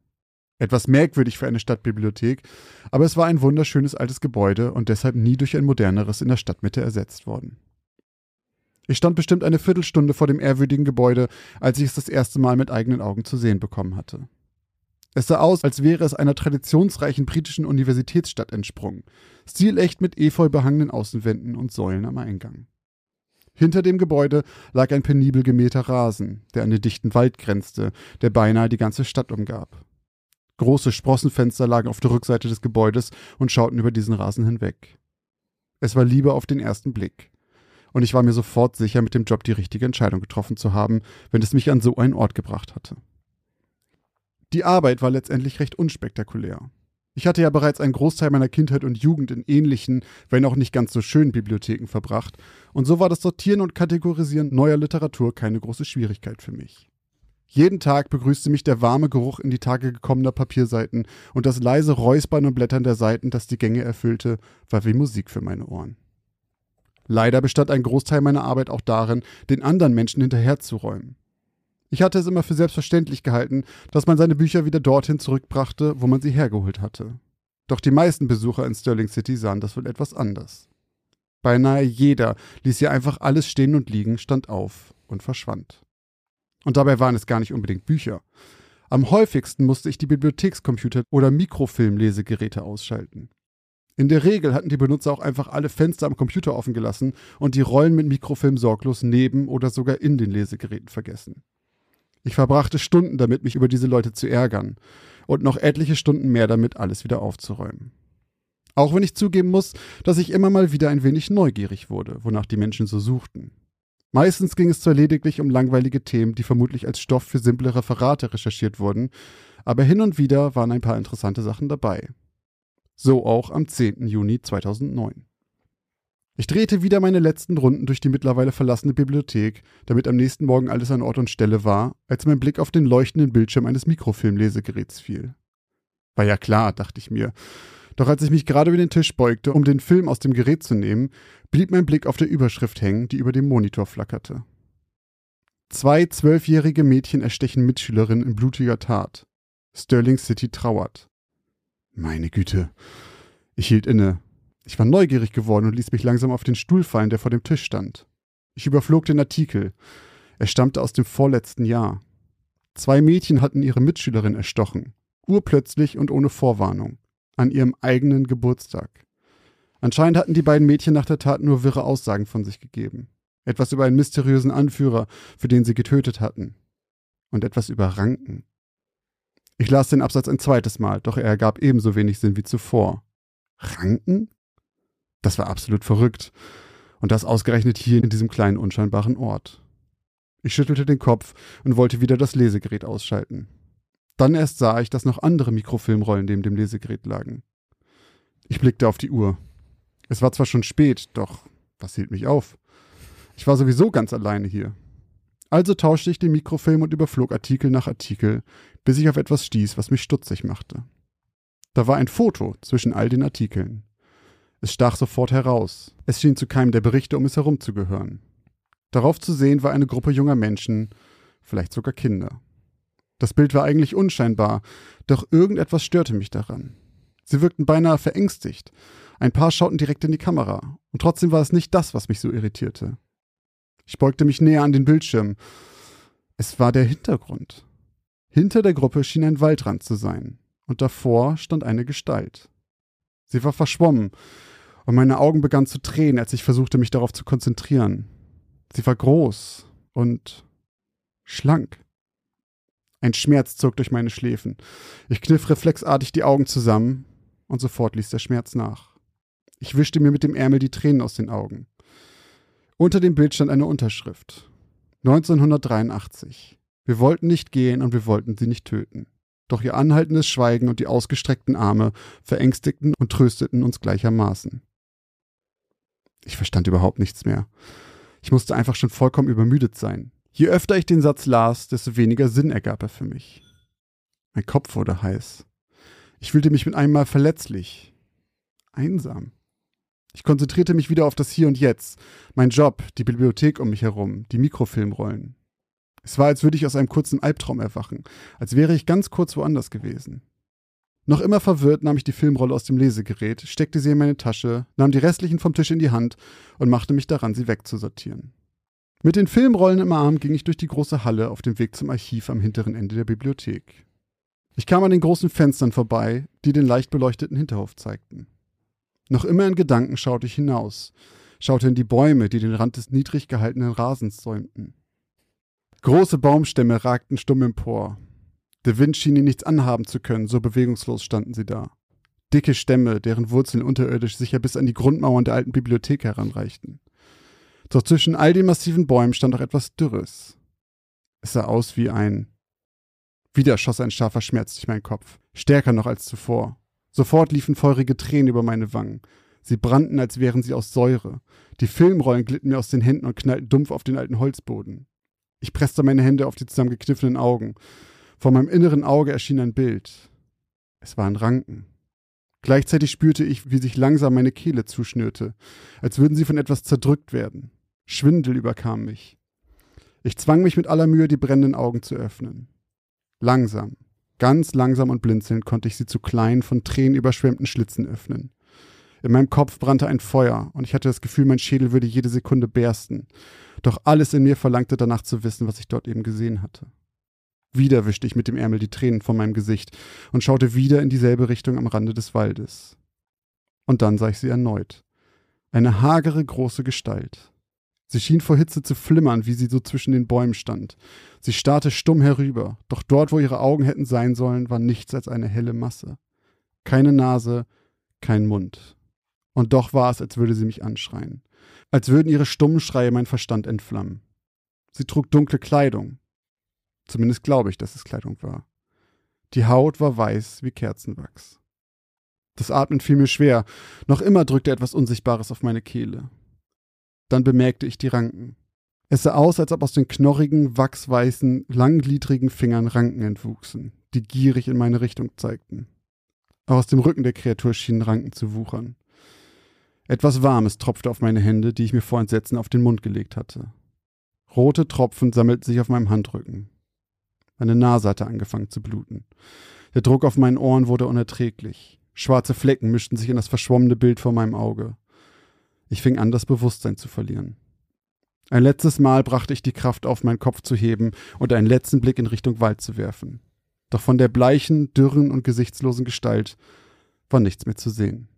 Etwas merkwürdig für eine Stadtbibliothek, aber es war ein wunderschönes altes Gebäude und deshalb nie durch ein moderneres in der Stadtmitte ersetzt worden. Ich stand bestimmt eine Viertelstunde vor dem ehrwürdigen Gebäude, als ich es das erste Mal mit eigenen Augen zu sehen bekommen hatte. Es sah aus, als wäre es einer traditionsreichen britischen Universitätsstadt entsprungen, stilecht mit efeu behangenen Außenwänden und Säulen am Eingang. Hinter dem Gebäude lag ein penibel gemähter Rasen, der an den dichten Wald grenzte, der beinahe die ganze Stadt umgab. Große Sprossenfenster lagen auf der Rückseite des Gebäudes und schauten über diesen Rasen hinweg. Es war Liebe auf den ersten Blick. Und ich war mir sofort sicher, mit dem Job die richtige Entscheidung getroffen zu haben, wenn es mich an so einen Ort gebracht hatte. Die Arbeit war letztendlich recht unspektakulär. Ich hatte ja bereits einen Großteil meiner Kindheit und Jugend in ähnlichen, wenn auch nicht ganz so schönen Bibliotheken verbracht, und so war das Sortieren und Kategorisieren neuer Literatur keine große Schwierigkeit für mich. Jeden Tag begrüßte mich der warme Geruch in die Tage gekommener Papierseiten und das leise Räuspern und Blättern der Seiten, das die Gänge erfüllte, war wie Musik für meine Ohren. Leider bestand ein Großteil meiner Arbeit auch darin, den anderen Menschen hinterherzuräumen. Ich hatte es immer für selbstverständlich gehalten, dass man seine Bücher wieder dorthin zurückbrachte, wo man sie hergeholt hatte. Doch die meisten Besucher in Sterling City sahen das wohl etwas anders. Beinahe jeder ließ hier einfach alles stehen und liegen, stand auf und verschwand. Und dabei waren es gar nicht unbedingt Bücher. Am häufigsten musste ich die Bibliothekscomputer oder Mikrofilmlesegeräte ausschalten. In der Regel hatten die Benutzer auch einfach alle Fenster am Computer offen gelassen und die Rollen mit Mikrofilm sorglos neben oder sogar in den Lesegeräten vergessen. Ich verbrachte Stunden damit, mich über diese Leute zu ärgern und noch etliche Stunden mehr damit, alles wieder aufzuräumen. Auch wenn ich zugeben muss, dass ich immer mal wieder ein wenig neugierig wurde, wonach die Menschen so suchten. Meistens ging es zwar lediglich um langweilige Themen, die vermutlich als Stoff für simple Referate recherchiert wurden, aber hin und wieder waren ein paar interessante Sachen dabei. So auch am 10. Juni 2009. Ich drehte wieder meine letzten Runden durch die mittlerweile verlassene Bibliothek, damit am nächsten Morgen alles an Ort und Stelle war, als mein Blick auf den leuchtenden Bildschirm eines Mikrofilmlesegeräts fiel. War ja klar, dachte ich mir. Doch als ich mich gerade über den Tisch beugte, um den Film aus dem Gerät zu nehmen, blieb mein Blick auf der Überschrift hängen, die über dem Monitor flackerte. Zwei zwölfjährige Mädchen erstechen Mitschülerin in blutiger Tat. Sterling City trauert. Meine Güte. Ich hielt inne, ich war neugierig geworden und ließ mich langsam auf den Stuhl fallen, der vor dem Tisch stand. Ich überflog den Artikel. Er stammte aus dem vorletzten Jahr. Zwei Mädchen hatten ihre Mitschülerin erstochen, urplötzlich und ohne Vorwarnung, an ihrem eigenen Geburtstag. Anscheinend hatten die beiden Mädchen nach der Tat nur wirre Aussagen von sich gegeben. Etwas über einen mysteriösen Anführer, für den sie getötet hatten. Und etwas über Ranken. Ich las den Absatz ein zweites Mal, doch er ergab ebenso wenig Sinn wie zuvor. Ranken? Das war absolut verrückt. Und das ausgerechnet hier in diesem kleinen unscheinbaren Ort. Ich schüttelte den Kopf und wollte wieder das Lesegerät ausschalten. Dann erst sah ich, dass noch andere Mikrofilmrollen neben dem Lesegerät lagen. Ich blickte auf die Uhr. Es war zwar schon spät, doch was hielt mich auf? Ich war sowieso ganz alleine hier. Also tauschte ich den Mikrofilm und überflog Artikel nach Artikel, bis ich auf etwas stieß, was mich stutzig machte. Da war ein Foto zwischen all den Artikeln. Es stach sofort heraus. Es schien zu keinem der Berichte um es herum zu gehören. Darauf zu sehen war eine Gruppe junger Menschen, vielleicht sogar Kinder. Das Bild war eigentlich unscheinbar, doch irgendetwas störte mich daran. Sie wirkten beinahe verängstigt. Ein paar schauten direkt in die Kamera, und trotzdem war es nicht das, was mich so irritierte. Ich beugte mich näher an den Bildschirm. Es war der Hintergrund. Hinter der Gruppe schien ein Waldrand zu sein, und davor stand eine Gestalt. Sie war verschwommen, und meine Augen begannen zu tränen, als ich versuchte, mich darauf zu konzentrieren. Sie war groß und schlank. Ein Schmerz zog durch meine Schläfen. Ich kniff reflexartig die Augen zusammen, und sofort ließ der Schmerz nach. Ich wischte mir mit dem Ärmel die Tränen aus den Augen. Unter dem Bild stand eine Unterschrift. 1983. Wir wollten nicht gehen und wir wollten sie nicht töten. Doch ihr anhaltendes Schweigen und die ausgestreckten Arme verängstigten und trösteten uns gleichermaßen. Ich verstand überhaupt nichts mehr. Ich musste einfach schon vollkommen übermüdet sein. Je öfter ich den Satz las, desto weniger Sinn ergab er für mich. Mein Kopf wurde heiß. Ich fühlte mich mit einem Mal verletzlich, einsam. Ich konzentrierte mich wieder auf das Hier und Jetzt, mein Job, die Bibliothek um mich herum, die Mikrofilmrollen. Es war, als würde ich aus einem kurzen Albtraum erwachen, als wäre ich ganz kurz woanders gewesen. Noch immer verwirrt nahm ich die Filmrolle aus dem Lesegerät, steckte sie in meine Tasche, nahm die restlichen vom Tisch in die Hand und machte mich daran, sie wegzusortieren. Mit den Filmrollen im Arm ging ich durch die große Halle auf dem Weg zum Archiv am hinteren Ende der Bibliothek. Ich kam an den großen Fenstern vorbei, die den leicht beleuchteten Hinterhof zeigten. Noch immer in Gedanken schaute ich hinaus, schaute in die Bäume, die den Rand des niedrig gehaltenen Rasens säumten. Große Baumstämme ragten stumm empor. Der Wind schien ihnen nichts anhaben zu können, so bewegungslos standen sie da. Dicke Stämme, deren Wurzeln unterirdisch sicher bis an die Grundmauern der alten Bibliothek heranreichten. Doch zwischen all den massiven Bäumen stand auch etwas Dürres. Es sah aus wie ein. Wieder schoss ein scharfer Schmerz durch meinen Kopf, stärker noch als zuvor. Sofort liefen feurige Tränen über meine Wangen. Sie brannten, als wären sie aus Säure. Die Filmrollen glitten mir aus den Händen und knallten dumpf auf den alten Holzboden. Ich presste meine Hände auf die zusammengekniffenen Augen. Vor meinem inneren Auge erschien ein Bild. Es waren Ranken. Gleichzeitig spürte ich, wie sich langsam meine Kehle zuschnürte, als würden sie von etwas zerdrückt werden. Schwindel überkam mich. Ich zwang mich mit aller Mühe, die brennenden Augen zu öffnen. Langsam, ganz langsam und blinzelnd konnte ich sie zu kleinen, von Tränen überschwemmten Schlitzen öffnen. In meinem Kopf brannte ein Feuer und ich hatte das Gefühl, mein Schädel würde jede Sekunde bersten. Doch alles in mir verlangte danach zu wissen, was ich dort eben gesehen hatte. Wieder wischte ich mit dem Ärmel die Tränen von meinem Gesicht und schaute wieder in dieselbe Richtung am Rande des Waldes. Und dann sah ich sie erneut. Eine hagere, große Gestalt. Sie schien vor Hitze zu flimmern, wie sie so zwischen den Bäumen stand. Sie starrte stumm herüber, doch dort, wo ihre Augen hätten sein sollen, war nichts als eine helle Masse. Keine Nase, kein Mund. Und doch war es, als würde sie mich anschreien. Als würden ihre stummen Schreie mein Verstand entflammen. Sie trug dunkle Kleidung, Zumindest glaube ich, dass es Kleidung war. Die Haut war weiß wie Kerzenwachs. Das Atmen fiel mir schwer, noch immer drückte etwas Unsichtbares auf meine Kehle. Dann bemerkte ich die Ranken. Es sah aus, als ob aus den knorrigen, wachsweißen, langgliedrigen Fingern Ranken entwuchsen, die gierig in meine Richtung zeigten. Auch aus dem Rücken der Kreatur schienen Ranken zu wuchern. Etwas Warmes tropfte auf meine Hände, die ich mir vor Entsetzen auf den Mund gelegt hatte. Rote Tropfen sammelten sich auf meinem Handrücken. Meine Nase hatte angefangen zu bluten. Der Druck auf meinen Ohren wurde unerträglich. Schwarze Flecken mischten sich in das verschwommene Bild vor meinem Auge. Ich fing an, das Bewusstsein zu verlieren. Ein letztes Mal brachte ich die Kraft auf, meinen Kopf zu heben und einen letzten Blick in Richtung Wald zu werfen. Doch von der bleichen, dürren und gesichtslosen Gestalt war nichts mehr zu sehen.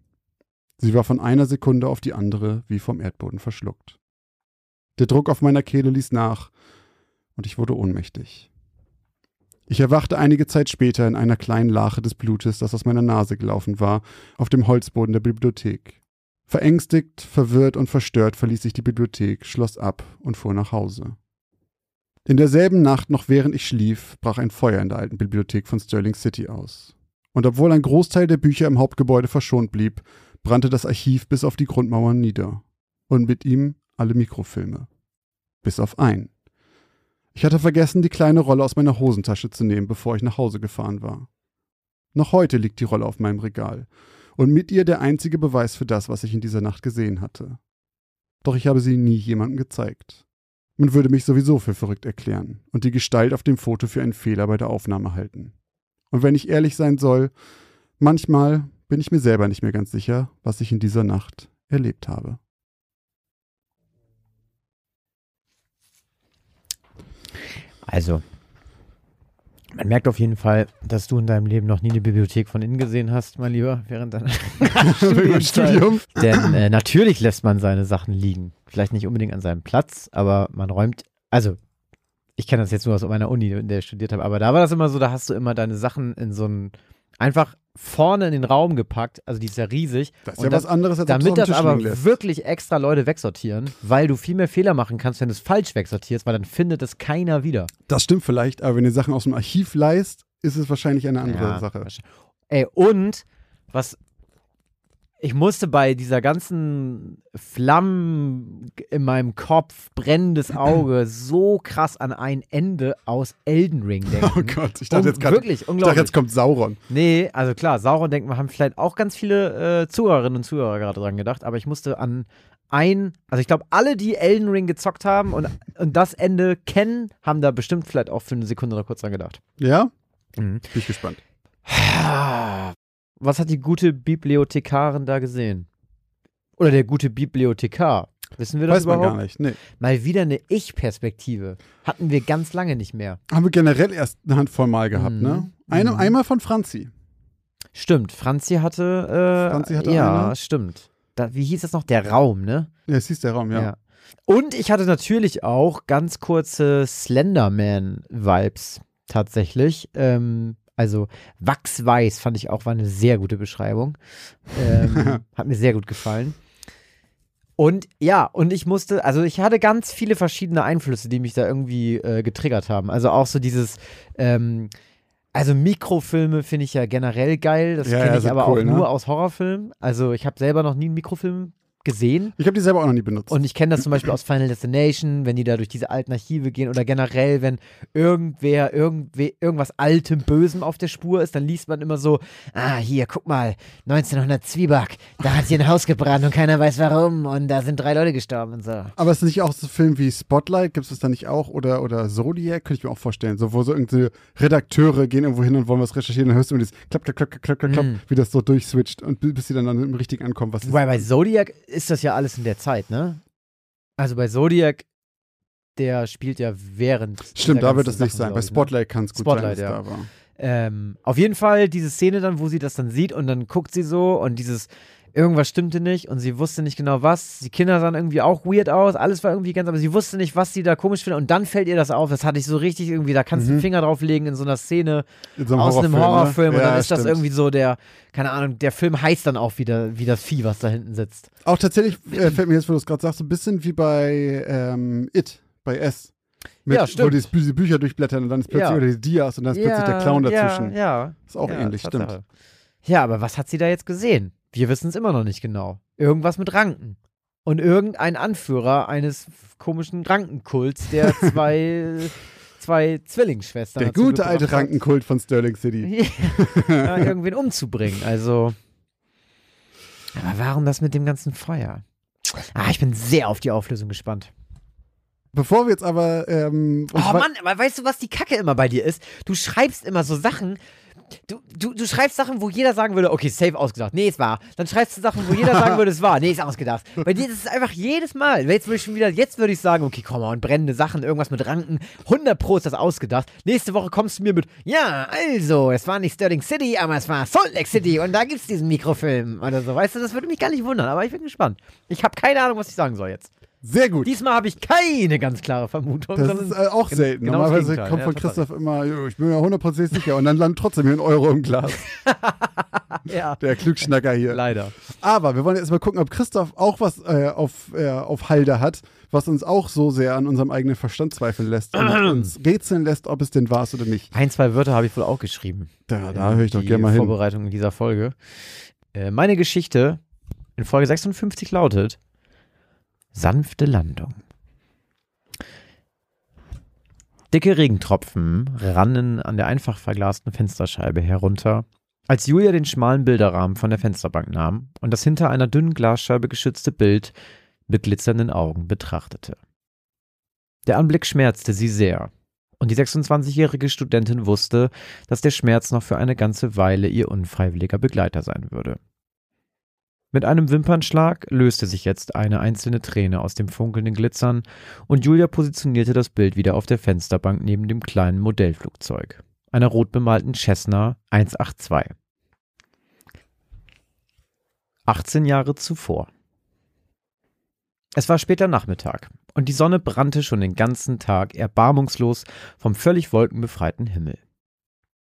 Sie war von einer Sekunde auf die andere wie vom Erdboden verschluckt. Der Druck auf meiner Kehle ließ nach und ich wurde ohnmächtig. Ich erwachte einige Zeit später in einer kleinen Lache des Blutes, das aus meiner Nase gelaufen war, auf dem Holzboden der Bibliothek. Verängstigt, verwirrt und verstört verließ ich die Bibliothek, schloss ab und fuhr nach Hause. In derselben Nacht, noch während ich schlief, brach ein Feuer in der alten Bibliothek von Sterling City aus. Und obwohl ein Großteil der Bücher im Hauptgebäude verschont blieb, brannte das Archiv bis auf die Grundmauern nieder. Und mit ihm alle Mikrofilme. Bis auf einen. Ich hatte vergessen, die kleine Rolle aus meiner Hosentasche zu nehmen, bevor ich nach Hause gefahren war. Noch heute liegt die Rolle auf meinem Regal und mit ihr der einzige Beweis für das, was ich in dieser Nacht gesehen hatte. Doch ich habe sie nie jemandem gezeigt. Man würde mich sowieso für verrückt erklären und die Gestalt auf dem Foto für einen Fehler bei der Aufnahme halten. Und wenn ich ehrlich sein soll, manchmal bin ich mir selber nicht mehr ganz sicher, was ich in dieser Nacht erlebt habe. Also, man merkt auf jeden Fall, dass du in deinem Leben noch nie eine Bibliothek von innen gesehen hast, mein Lieber, während deiner *laughs* Studium. Denn äh, natürlich lässt man seine Sachen liegen. Vielleicht nicht unbedingt an seinem Platz, aber man räumt, also ich kenne das jetzt nur aus meiner Uni, in der ich studiert habe, aber da war das immer so, da hast du immer deine Sachen in so einen, einfach vorne in den Raum gepackt, also die ist ja riesig. Das ist ja was anderes, als Damit das aber lässt. wirklich extra Leute wegsortieren, weil du viel mehr Fehler machen kannst, wenn du es falsch wegsortierst, weil dann findet es keiner wieder. Das stimmt vielleicht, aber wenn du Sachen aus dem Archiv leist, ist es wahrscheinlich eine andere Ja, Sache. Ey, und was ich musste bei dieser ganzen Flammen in meinem Kopf, brennendes Auge, *clears throat* so krass an ein Ende aus Elden Ring denken. Oh Gott, ich dachte jetzt gerade, Wirklich, ich unglaublich. dachte jetzt kommt Sauron. Nee, also klar, Sauron denken wir, haben vielleicht auch ganz viele äh, Zuhörerinnen und Zuhörer gerade dran gedacht, aber ich musste an ein, also ich glaube, alle, die Elden Ring gezockt haben und, und das Ende kennen, haben da bestimmt vielleicht auch für eine Sekunde noch kurz dran gedacht. Ja? Mhm. Bin ich gespannt. *sighs* Was hat die gute Bibliothekarin da gesehen? Oder der gute Bibliothekar? Wissen wir das Weiß man überhaupt? gar nicht. Nee. Mal wieder eine Ich-Perspektive. Hatten wir ganz lange nicht mehr. Haben wir generell erst eine Handvoll Mal gehabt, Mhm. ne? Eine, Mhm. Einmal von Franzi. Stimmt, Franzi hatte. Äh, Franzi hatte ja, eine. stimmt. Da, wie hieß das noch? Der Raum, ne? Ja, es hieß der Raum, ja. Und ich hatte natürlich auch ganz kurze Slenderman-Vibes tatsächlich. Ähm, also Wachsweiß fand ich auch, war eine sehr gute Beschreibung. Ähm, *laughs* hat mir sehr gut gefallen. Und ja, und ich musste, also ich hatte ganz viele verschiedene Einflüsse, die mich da irgendwie äh, getriggert haben. Also auch so dieses, ähm, also Mikrofilme finde ich ja generell geil. Das Ja, kenne ja, ich aber cool, auch ne? nur aus Horrorfilmen. Also ich habe selber noch nie einen Mikrofilm gesehen. Ich habe die selber auch noch nie benutzt. Und ich kenne das zum Beispiel aus Final Destination, wenn die da durch diese alten Archive gehen oder generell, wenn irgendwer, irgendwe, irgendwas Altem, Bösem auf der Spur ist, dann liest man immer so, ah, hier, guck mal, 1900 Zwieback, da hat hier ein Haus gebrannt und keiner weiß warum und da sind drei Leute gestorben und so. Aber ist nicht auch so Film wie Spotlight? Gibt es das da nicht auch? Oder, oder Zodiac? Könnte ich mir auch vorstellen. So, wo so irgendwelche Redakteure gehen irgendwo hin und wollen was recherchieren. Dann hörst du immer dieses klapp, klapp, klapp, klapp, klapp, klapp, Mm. wie das so durchswitcht und bi- bis sie dann an dem richtigen ankommen. Was ist Wobei bei Zodiac ist das ja alles in der Zeit, ne? Also bei Zodiac, der spielt ja während. Stimmt, da wird es nicht sein. Bei ne? Spotlight kann es gut Spotlight, sein, ja. Ähm, auf jeden Fall diese Szene dann, wo sie das dann sieht und dann guckt sie so und dieses irgendwas stimmte nicht und sie wusste nicht genau was. Die Kinder sahen irgendwie auch weird aus, alles war irgendwie ganz, aber sie wusste nicht, was sie da komisch findet und dann fällt ihr das auf. Das hatte ich so richtig irgendwie, da kannst du Mhm. den Finger drauflegen in so einer Szene so einem aus einem Horrorfilm, ne? Horrorfilm und Ja, dann ist das stimmt. irgendwie so der, keine Ahnung, der Film heißt dann auch wieder wie das Vieh, was da hinten sitzt. Auch tatsächlich äh, fällt mir jetzt, wo du es gerade sagst, so ein bisschen wie bei ähm, It, bei S. Mit, Ja, Wo stimmt. die diese Bü- Bücher durchblättern und dann ist plötzlich Ja. oder die Dias und dann ist plötzlich der Clown dazwischen. Ja, ja. Ist auch ja, ähnlich, Tatsache. stimmt. Ja, aber was hat sie da jetzt gesehen? Wir wissen es immer noch nicht genau. Irgendwas mit Ranken. Und irgendein Anführer eines komischen Rankenkults, der *laughs* zwei, zwei Zwillingsschwestern Der gute alte hat, Rankenkult von Sterling City. *laughs* ja, irgendwen umzubringen. Also. Aber warum das mit dem ganzen Feuer? Ah, ich bin sehr auf die Auflösung gespannt. Bevor wir jetzt aber. Ähm, Oh Mann, aber weißt du, was die Kacke immer bei dir ist? Du schreibst immer so Sachen. Du, du, du schreibst Sachen, wo jeder sagen würde, okay, safe ausgedacht. Nee, es war. Dann schreibst du Sachen, wo jeder sagen würde, es war. Nee, ist ausgedacht. Bei dir ist es einfach jedes Mal. Jetzt würde ich schon wieder, jetzt würde ich sagen, okay, komm mal, und brennende Sachen, irgendwas mit Ranken. 100 Pro ist das ausgedacht. Nächste Woche kommst du mir mit, ja, also, es war nicht Sterling City, aber es war Salt Lake City und da gibt's diesen Mikrofilm oder so. Weißt du, das würde mich gar nicht wundern, aber ich bin gespannt. Ich habe keine Ahnung, was ich sagen soll jetzt. Sehr gut. Diesmal habe ich keine ganz klare Vermutung. Das ist äh, auch selten. genau Normalerweise kommt von. Christoph immer, "Jo, ich bin mir hundertprozentig sicher. Und dann landet trotzdem hier ein Euro im Glas. *laughs* ja. Der Klugschnacker hier. Leider. Aber wir wollen jetzt mal gucken, ob Christoph auch was äh, auf, äh, auf Halde hat, was uns auch so sehr an unserem eigenen Verstand zweifeln lässt und *clears throat* uns rätseln lässt, ob es denn war oder nicht. Ein, zwei Wörter habe ich wohl auch geschrieben. Da, da höre ich doch gerne mal hin. Vorbereitung dieser Folge. Äh, meine Geschichte in Folge 56 lautet Sanfte Landung. Dicke Regentropfen rannen an der einfach verglasten Fensterscheibe herunter, als Julia den schmalen Bilderrahmen von der Fensterbank nahm und das hinter einer dünnen Glasscheibe geschützte Bild mit glitzernden Augen betrachtete. Der Anblick schmerzte sie sehr, und die 26-jährige Studentin wusste, dass der Schmerz noch für eine ganze Weile ihr unfreiwilliger Begleiter sein würde. Mit einem Wimpernschlag löste sich jetzt eine einzelne Träne aus dem funkelnden Glitzern und Julia positionierte das Bild wieder auf der Fensterbank neben dem kleinen Modellflugzeug, einer rot bemalten Cessna 182. 18 Jahre zuvor. Es war später Nachmittag und die Sonne brannte schon den ganzen Tag erbarmungslos vom völlig wolkenbefreiten Himmel.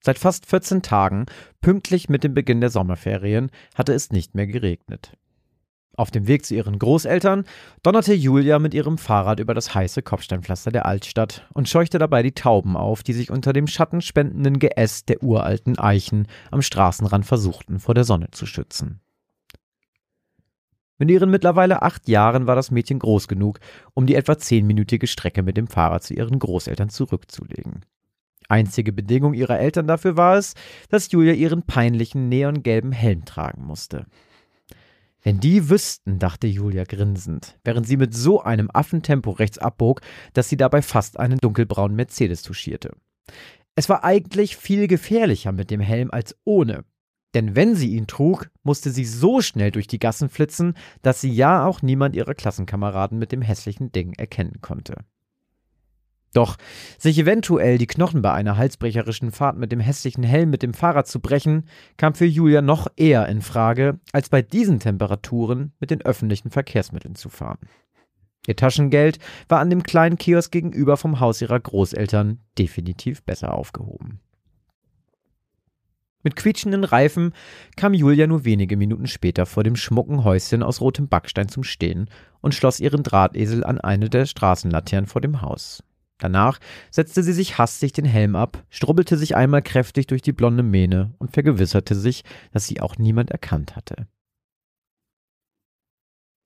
Seit fast 14 Tagen, pünktlich mit dem Beginn der Sommerferien, hatte es nicht mehr geregnet. Auf dem Weg zu ihren Großeltern donnerte Julia mit ihrem Fahrrad über das heiße Kopfsteinpflaster der Altstadt und scheuchte dabei die Tauben auf, die sich unter dem schattenspendenden Geäst der uralten Eichen am Straßenrand versuchten, vor der Sonne zu schützen. Mit ihren mittlerweile acht Jahren war das Mädchen groß genug, um die etwa zehnminütige Strecke mit dem Fahrrad zu ihren Großeltern zurückzulegen. Einzige Bedingung ihrer Eltern dafür war es, dass Julia ihren peinlichen neongelben Helm tragen musste. Wenn die wüssten, dachte Julia grinsend, während sie mit so einem Affentempo rechts abbog, dass sie dabei fast einen dunkelbraunen Mercedes touchierte. Es war eigentlich viel gefährlicher mit dem Helm als ohne. Denn wenn sie ihn trug, musste sie so schnell durch die Gassen flitzen, dass sie ja auch niemand ihrer Klassenkameraden mit dem hässlichen Ding erkennen konnte. Doch sich eventuell die Knochen bei einer halsbrecherischen Fahrt mit dem hässlichen Helm mit dem Fahrrad zu brechen, kam für Julia noch eher in Frage, als bei diesen Temperaturen mit den öffentlichen Verkehrsmitteln zu fahren. Ihr Taschengeld war an dem kleinen Kiosk gegenüber vom Haus ihrer Großeltern definitiv besser aufgehoben. Mit quietschenden Reifen kam Julia nur wenige Minuten später vor dem schmucken Häuschen aus rotem Backstein zum Stehen und schloss ihren Drahtesel an eine der Straßenlaternen vor dem Haus. Danach setzte sie sich hastig den Helm ab, strubbelte sich einmal kräftig durch die blonde Mähne und vergewisserte sich, dass sie auch niemand erkannt hatte.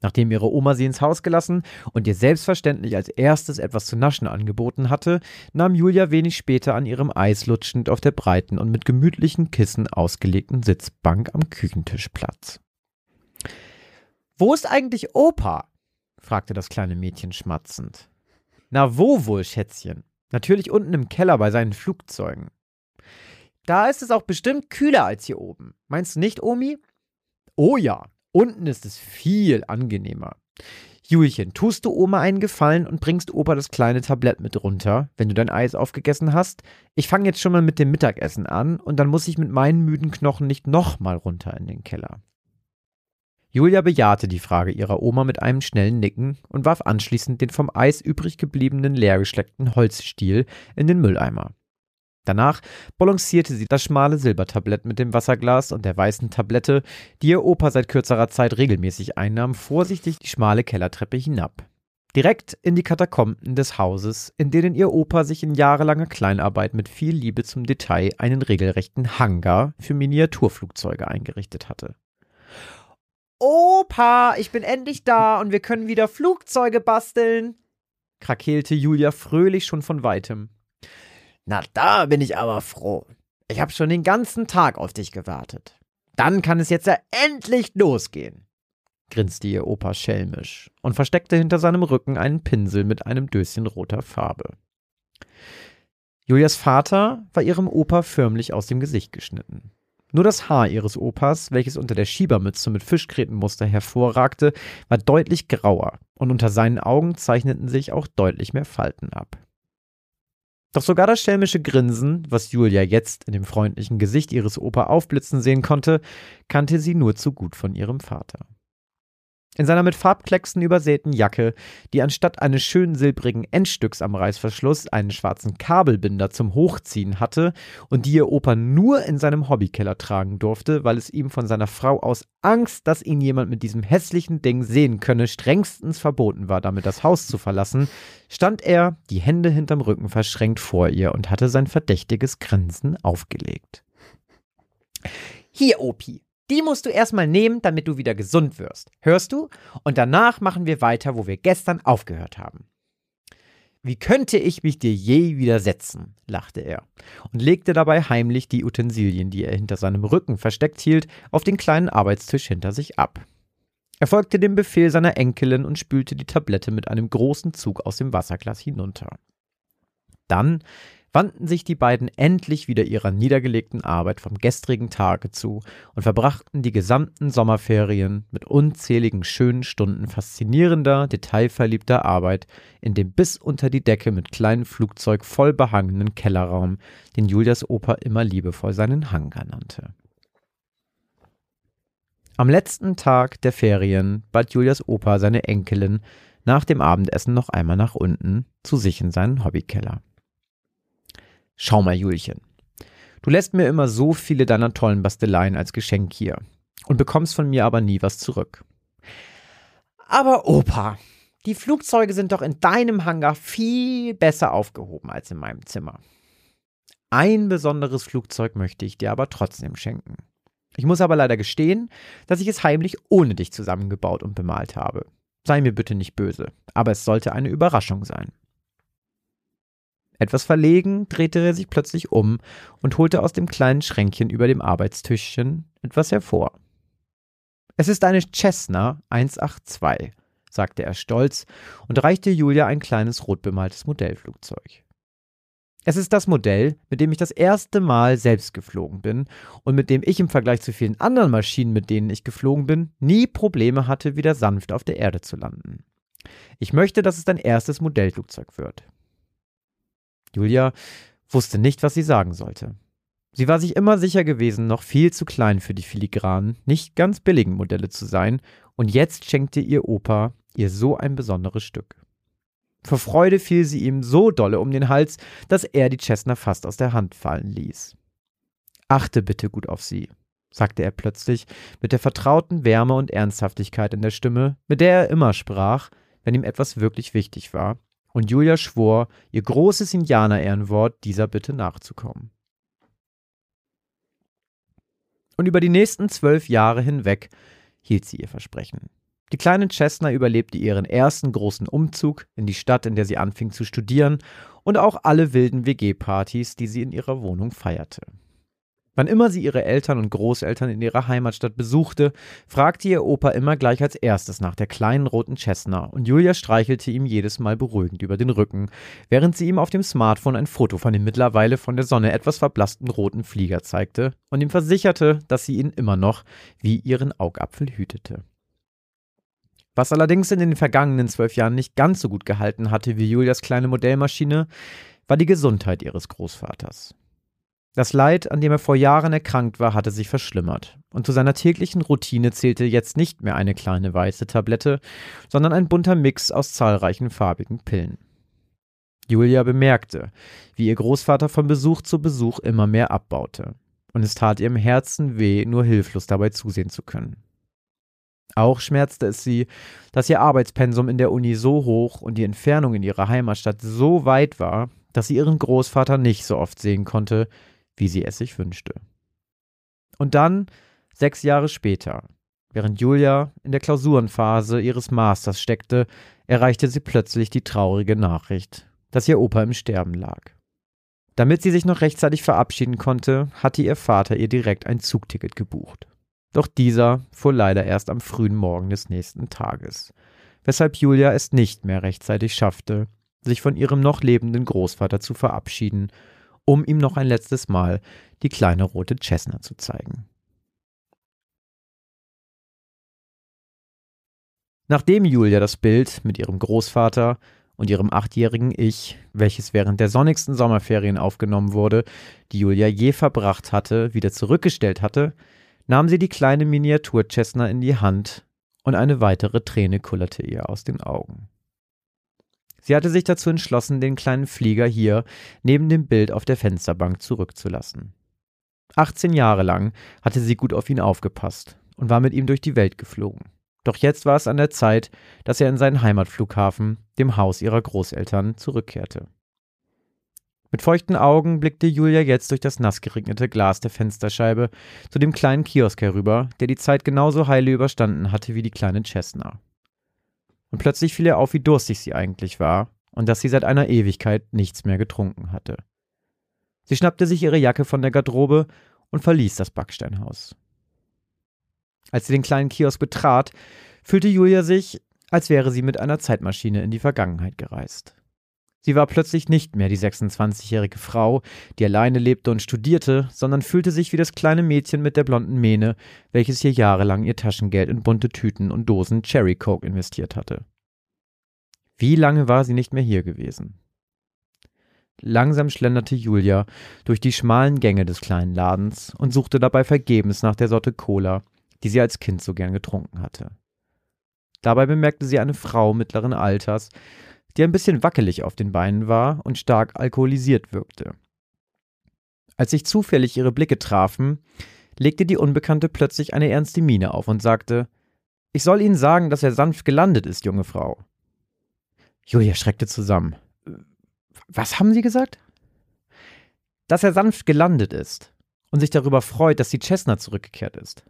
Nachdem ihre Oma sie ins Haus gelassen und ihr selbstverständlich als erstes etwas zu naschen angeboten hatte, nahm Julia wenig später an ihrem Eis lutschend auf der breiten und mit gemütlichen Kissen ausgelegten Sitzbank am Küchentisch Platz. Wo ist eigentlich Opa? fragte das kleine Mädchen schmatzend. Na wo wohl, Schätzchen? Natürlich unten im Keller bei seinen Flugzeugen. Da ist es auch bestimmt kühler als hier oben. Meinst du nicht, Omi? Oh ja, Unten ist es viel angenehmer. Julchen, tust du Oma einen Gefallen und bringst Opa das kleine Tablett mit runter, wenn du dein Eis aufgegessen hast? Ich fange jetzt schon mal mit dem Mittagessen an und dann muss ich mit meinen müden Knochen nicht nochmal runter in den Keller. Julia bejahte die Frage ihrer Oma mit einem schnellen Nicken und warf anschließend den vom Eis übrig gebliebenen leergeschleckten Holzstiel in den Mülleimer. Danach balancierte sie das schmale Silbertablett mit dem Wasserglas und der weißen Tablette, die ihr Opa seit kürzerer Zeit regelmäßig einnahm, vorsichtig die schmale Kellertreppe hinab. Direkt in die Katakomben des Hauses, in denen ihr Opa sich in jahrelanger Kleinarbeit mit viel Liebe zum Detail einen regelrechten Hangar für Miniaturflugzeuge eingerichtet hatte. Opa, ich bin endlich da und wir können wieder Flugzeuge basteln, krakeelte Julia fröhlich schon von weitem. Na, da bin ich aber froh. Ich habe schon den ganzen Tag auf dich gewartet. Dann kann es jetzt ja endlich losgehen, grinste ihr Opa schelmisch und versteckte hinter seinem Rücken einen Pinsel mit einem Döschen roter Farbe. Julias Vater war ihrem Opa förmlich aus dem Gesicht geschnitten. Nur das Haar ihres Opas, welches unter der Schiebermütze mit Fischgrätenmuster hervorragte, war deutlich grauer, und unter seinen Augen zeichneten sich auch deutlich mehr Falten ab. Doch sogar das schelmische Grinsen, was Julia jetzt in dem freundlichen Gesicht ihres Opa aufblitzen sehen konnte, kannte sie nur zu gut von ihrem Vater. In seiner mit Farbklecksen übersäten Jacke, die anstatt eines schönen silbrigen Endstücks am Reißverschluss einen schwarzen Kabelbinder zum Hochziehen hatte und die ihr Opa nur in seinem Hobbykeller tragen durfte, weil es ihm von seiner Frau aus Angst, dass ihn jemand mit diesem hässlichen Ding sehen könne, strengstens verboten war, damit das Haus zu verlassen, stand er, die Hände hinterm Rücken verschränkt vor ihr und hatte sein verdächtiges Grinsen aufgelegt. Hier, Opi, die musst du erstmal nehmen, damit du wieder gesund wirst. Hörst du? Und danach machen wir weiter, wo wir gestern aufgehört haben. Wie könnte ich mich dir je widersetzen? lachte er und legte dabei heimlich die Utensilien, die er hinter seinem Rücken versteckt hielt, auf den kleinen Arbeitstisch hinter sich ab. Er folgte dem Befehl seiner Enkelin und spülte die Tablette mit einem großen Zug aus dem Wasserglas hinunter. Dann wandten sich die beiden endlich wieder ihrer niedergelegten Arbeit vom gestrigen Tage zu und verbrachten die gesamten Sommerferien mit unzähligen schönen Stunden faszinierender, detailverliebter Arbeit in dem bis unter die Decke mit kleinem Flugzeug voll behangenen Kellerraum, den Julias Opa immer liebevoll seinen Hangar nannte. Am letzten Tag der Ferien bat Julias Opa seine Enkelin nach dem Abendessen noch einmal nach unten zu sich in seinen Hobbykeller. Schau mal, Julchen. Du lässt mir immer so viele deiner tollen Basteleien als Geschenk hier und bekommst von mir aber nie was zurück. Aber Opa, die Flugzeuge sind doch in deinem Hangar viel besser aufgehoben als in meinem Zimmer. Ein besonderes Flugzeug möchte ich dir aber trotzdem schenken. Ich muss aber leider gestehen, dass ich es heimlich ohne dich zusammengebaut und bemalt habe. Sei mir bitte nicht böse, aber es sollte eine Überraschung sein. Etwas verlegen drehte er sich plötzlich um und holte aus dem kleinen Schränkchen über dem Arbeitstischchen etwas hervor. Es ist eine Cessna 182, sagte er stolz und reichte Julia ein kleines rot bemaltes Modellflugzeug. Es ist das Modell, mit dem ich das erste Mal selbst geflogen bin und mit dem ich im Vergleich zu vielen anderen Maschinen, mit denen ich geflogen bin, nie Probleme hatte, wieder sanft auf der Erde zu landen. Ich möchte, dass es dein erstes Modellflugzeug wird. Julia wusste nicht, was sie sagen sollte. Sie war sich immer sicher gewesen, noch viel zu klein für die filigranen, nicht ganz billigen Modelle zu sein, und jetzt schenkte ihr Opa ihr so ein besonderes Stück. Vor Freude fiel sie ihm so dolle um den Hals, dass er die Cessna fast aus der Hand fallen ließ. Achte bitte gut auf sie, sagte er plötzlich, mit der vertrauten Wärme und Ernsthaftigkeit in der Stimme, mit der er immer sprach, wenn ihm etwas wirklich wichtig war, und Julia schwor, ihr großes Indianerehrenwort dieser Bitte nachzukommen. Und über die nächsten zwölf Jahre hinweg hielt sie ihr Versprechen. Die kleine Cessna überlebte ihren ersten großen Umzug in die Stadt, in der sie anfing zu studieren, und auch alle wilden WG-Partys, die sie in ihrer Wohnung feierte. Wann immer sie ihre Eltern und Großeltern in ihrer Heimatstadt besuchte, fragte ihr Opa immer gleich als erstes nach der kleinen roten Cessna und Julia streichelte ihm jedes Mal beruhigend über den Rücken, während sie ihm auf dem Smartphone ein Foto von dem mittlerweile von der Sonne etwas verblassten roten Flieger zeigte und ihm versicherte, dass sie ihn immer noch wie ihren Augapfel hütete. Was allerdings in den vergangenen zwölf Jahren nicht ganz so gut gehalten hatte wie Julias kleine Modellmaschine, war die Gesundheit ihres Großvaters. Das Leid, an dem er vor Jahren erkrankt war, hatte sich verschlimmert, und zu seiner täglichen Routine zählte jetzt nicht mehr eine kleine weiße Tablette, sondern ein bunter Mix aus zahlreichen farbigen Pillen. Julia bemerkte, wie ihr Großvater von Besuch zu Besuch immer mehr abbaute, und es tat ihrem Herzen weh, nur hilflos dabei zusehen zu können. Auch schmerzte es sie, dass ihr Arbeitspensum in der Uni so hoch und die Entfernung in ihrer Heimatstadt so weit war, dass sie ihren Großvater nicht so oft sehen konnte, wie sie es sich wünschte. Und dann, sechs Jahre später, während Julia in der Klausurenphase ihres Masters steckte, erreichte sie plötzlich die traurige Nachricht, dass ihr Opa im Sterben lag. Damit sie sich noch rechtzeitig verabschieden konnte, hatte ihr Vater ihr direkt ein Zugticket gebucht. Doch dieser fuhr leider erst am frühen Morgen des nächsten Tages, weshalb Julia es nicht mehr rechtzeitig schaffte, sich von ihrem noch lebenden Großvater zu verabschieden, um ihm noch ein letztes Mal die kleine rote Cessna zu zeigen. Nachdem Julia das Bild mit ihrem Großvater und ihrem achtjährigen Ich, welches während der sonnigsten Sommerferien aufgenommen wurde, die Julia je verbracht hatte, wieder zurückgestellt hatte, nahm sie die kleine Miniatur Cessna in die Hand und eine weitere Träne kullerte ihr aus den Augen. Sie hatte sich dazu entschlossen, den kleinen Flieger hier neben dem Bild auf der Fensterbank zurückzulassen. 18 Jahre lang hatte sie gut auf ihn aufgepasst und war mit ihm durch die Welt geflogen. Doch jetzt war es an der Zeit, dass er in seinen Heimatflughafen, dem Haus ihrer Großeltern, zurückkehrte. Mit feuchten Augen blickte Julia jetzt durch das nass geregnete Glas der Fensterscheibe zu dem kleinen Kiosk herüber, der die Zeit genauso heile überstanden hatte wie die kleine Cessna. Und plötzlich fiel ihr auf, wie durstig sie eigentlich war und dass sie seit einer Ewigkeit nichts mehr getrunken hatte. Sie schnappte sich ihre Jacke von der Garderobe und verließ das Backsteinhaus. Als sie den kleinen Kiosk betrat, fühlte Julia sich, als wäre sie mit einer Zeitmaschine in die Vergangenheit gereist. Sie war plötzlich nicht mehr die 26-jährige Frau, die alleine lebte und studierte, sondern fühlte sich wie das kleine Mädchen mit der blonden Mähne, welches hier jahrelang ihr Taschengeld in bunte Tüten und Dosen Cherry Coke investiert hatte. Wie lange war sie nicht mehr hier gewesen? Langsam schlenderte Julia durch die schmalen Gänge des kleinen Ladens und suchte dabei vergebens nach der Sorte Cola, die sie als Kind so gern getrunken hatte. Dabei bemerkte sie eine Frau mittleren Alters, die ein bisschen wackelig auf den Beinen war und stark alkoholisiert wirkte. Als sich zufällig ihre Blicke trafen, legte die Unbekannte plötzlich eine ernste Miene auf und sagte Ich soll Ihnen sagen, dass er sanft gelandet ist, junge Frau. Julia schreckte zusammen. Was haben Sie gesagt? Dass er sanft gelandet ist und sich darüber freut, dass die Chestnut zurückgekehrt ist.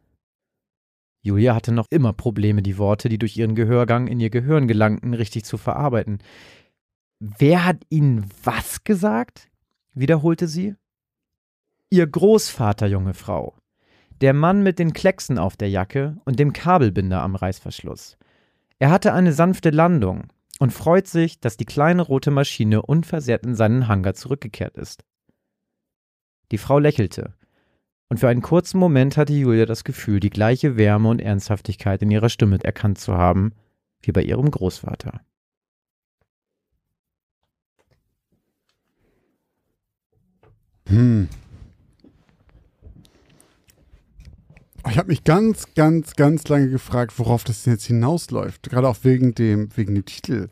Julia hatte noch immer Probleme, die Worte, die durch ihren Gehörgang in ihr Gehirn gelangten, richtig zu verarbeiten. Wer hat Ihnen was gesagt? wiederholte sie. Ihr Großvater, junge Frau. Der Mann mit den Klecksen auf der Jacke und dem Kabelbinder am Reißverschluss. Er hatte eine sanfte Landung, und freut sich, dass die kleine rote Maschine unversehrt in seinen Hangar zurückgekehrt ist. Die Frau lächelte, und für einen kurzen Moment hatte Julia das Gefühl, die gleiche Wärme und Ernsthaftigkeit in ihrer Stimme erkannt zu haben wie bei ihrem Großvater. Hm. Ich habe mich ganz, ganz, ganz lange gefragt, worauf das jetzt hinausläuft. Gerade auch wegen dem, wegen dem Titel.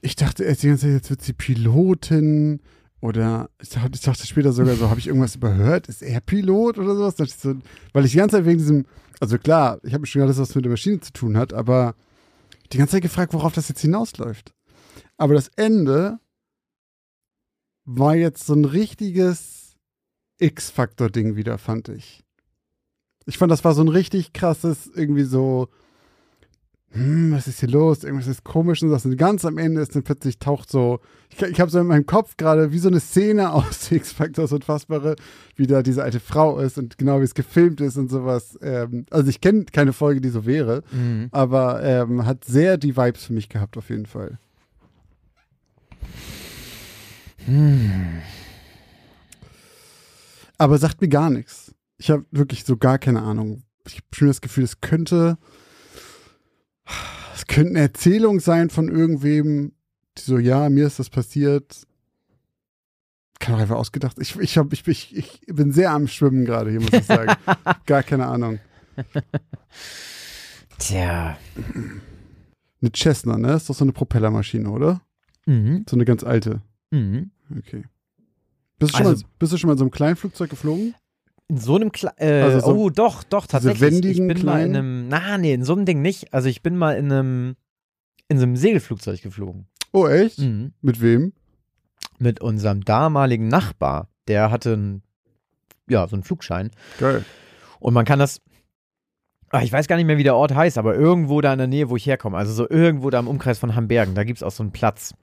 Ich dachte erst die ganze Zeit, jetzt wird sie Pilotin oder ich dachte, ich dachte später sogar so, habe ich irgendwas überhört? Ist er Pilot oder sowas? Ich so, weil ich die ganze Zeit wegen diesem, also klar, ich habe mir schon alles, was mit der Maschine zu tun hat, aber die ganze Zeit gefragt, worauf das jetzt hinausläuft. Aber das Ende war jetzt so ein richtiges X-Faktor-Ding wieder, fand ich. Ich fand, das war so ein richtig krasses, irgendwie so, hm, was ist hier los? Irgendwas ist komisch und das. Und ganz am Ende ist dann plötzlich taucht so, ich, ich habe so in meinem Kopf gerade wie so eine Szene *laughs* aus X-Factor, so unfassbare, wie da diese alte Frau ist und genau wie es gefilmt ist und sowas. Ähm, also ich kenne keine Folge, die so wäre, Mhm. aber ähm, hat sehr die Vibes für mich gehabt auf jeden Fall. Aber sagt mir gar nichts. Ich habe wirklich so gar keine Ahnung. Ich habe schon das Gefühl, es könnte, es könnte eine Erzählung sein von irgendwem, die so, ja, mir ist das passiert. Kann auch einfach ausgedacht. Ich, ich, hab, ich, ich, ich bin sehr am Schwimmen gerade hier, muss ich sagen. *laughs* gar keine Ahnung. Tja. Eine Cessna, ne? Ist doch so eine Propellermaschine, oder? Mhm. So eine ganz alte. Mhm. Okay. Bist du, schon, Also- mal, bist du schon mal in so einem kleinen Flugzeug geflogen? In so einem Kle äh, Also so Oh, doch, doch, tatsächlich. ich bin mal in einem. Na, nee, in so einem Ding nicht. Also ich bin mal in einem in so einem Segelflugzeug geflogen. Oh, echt? Mhm. Mit wem? Mit unserem damaligen Nachbar. Der hatte einen, ja, so einen Flugschein. Geil. Und man kann das. Ach, ich weiß gar nicht mehr, wie der Ort heißt, aber irgendwo da in der Nähe, wo ich herkomme, also so irgendwo da im Umkreis von Hambergen, da gibt es auch so einen Platz.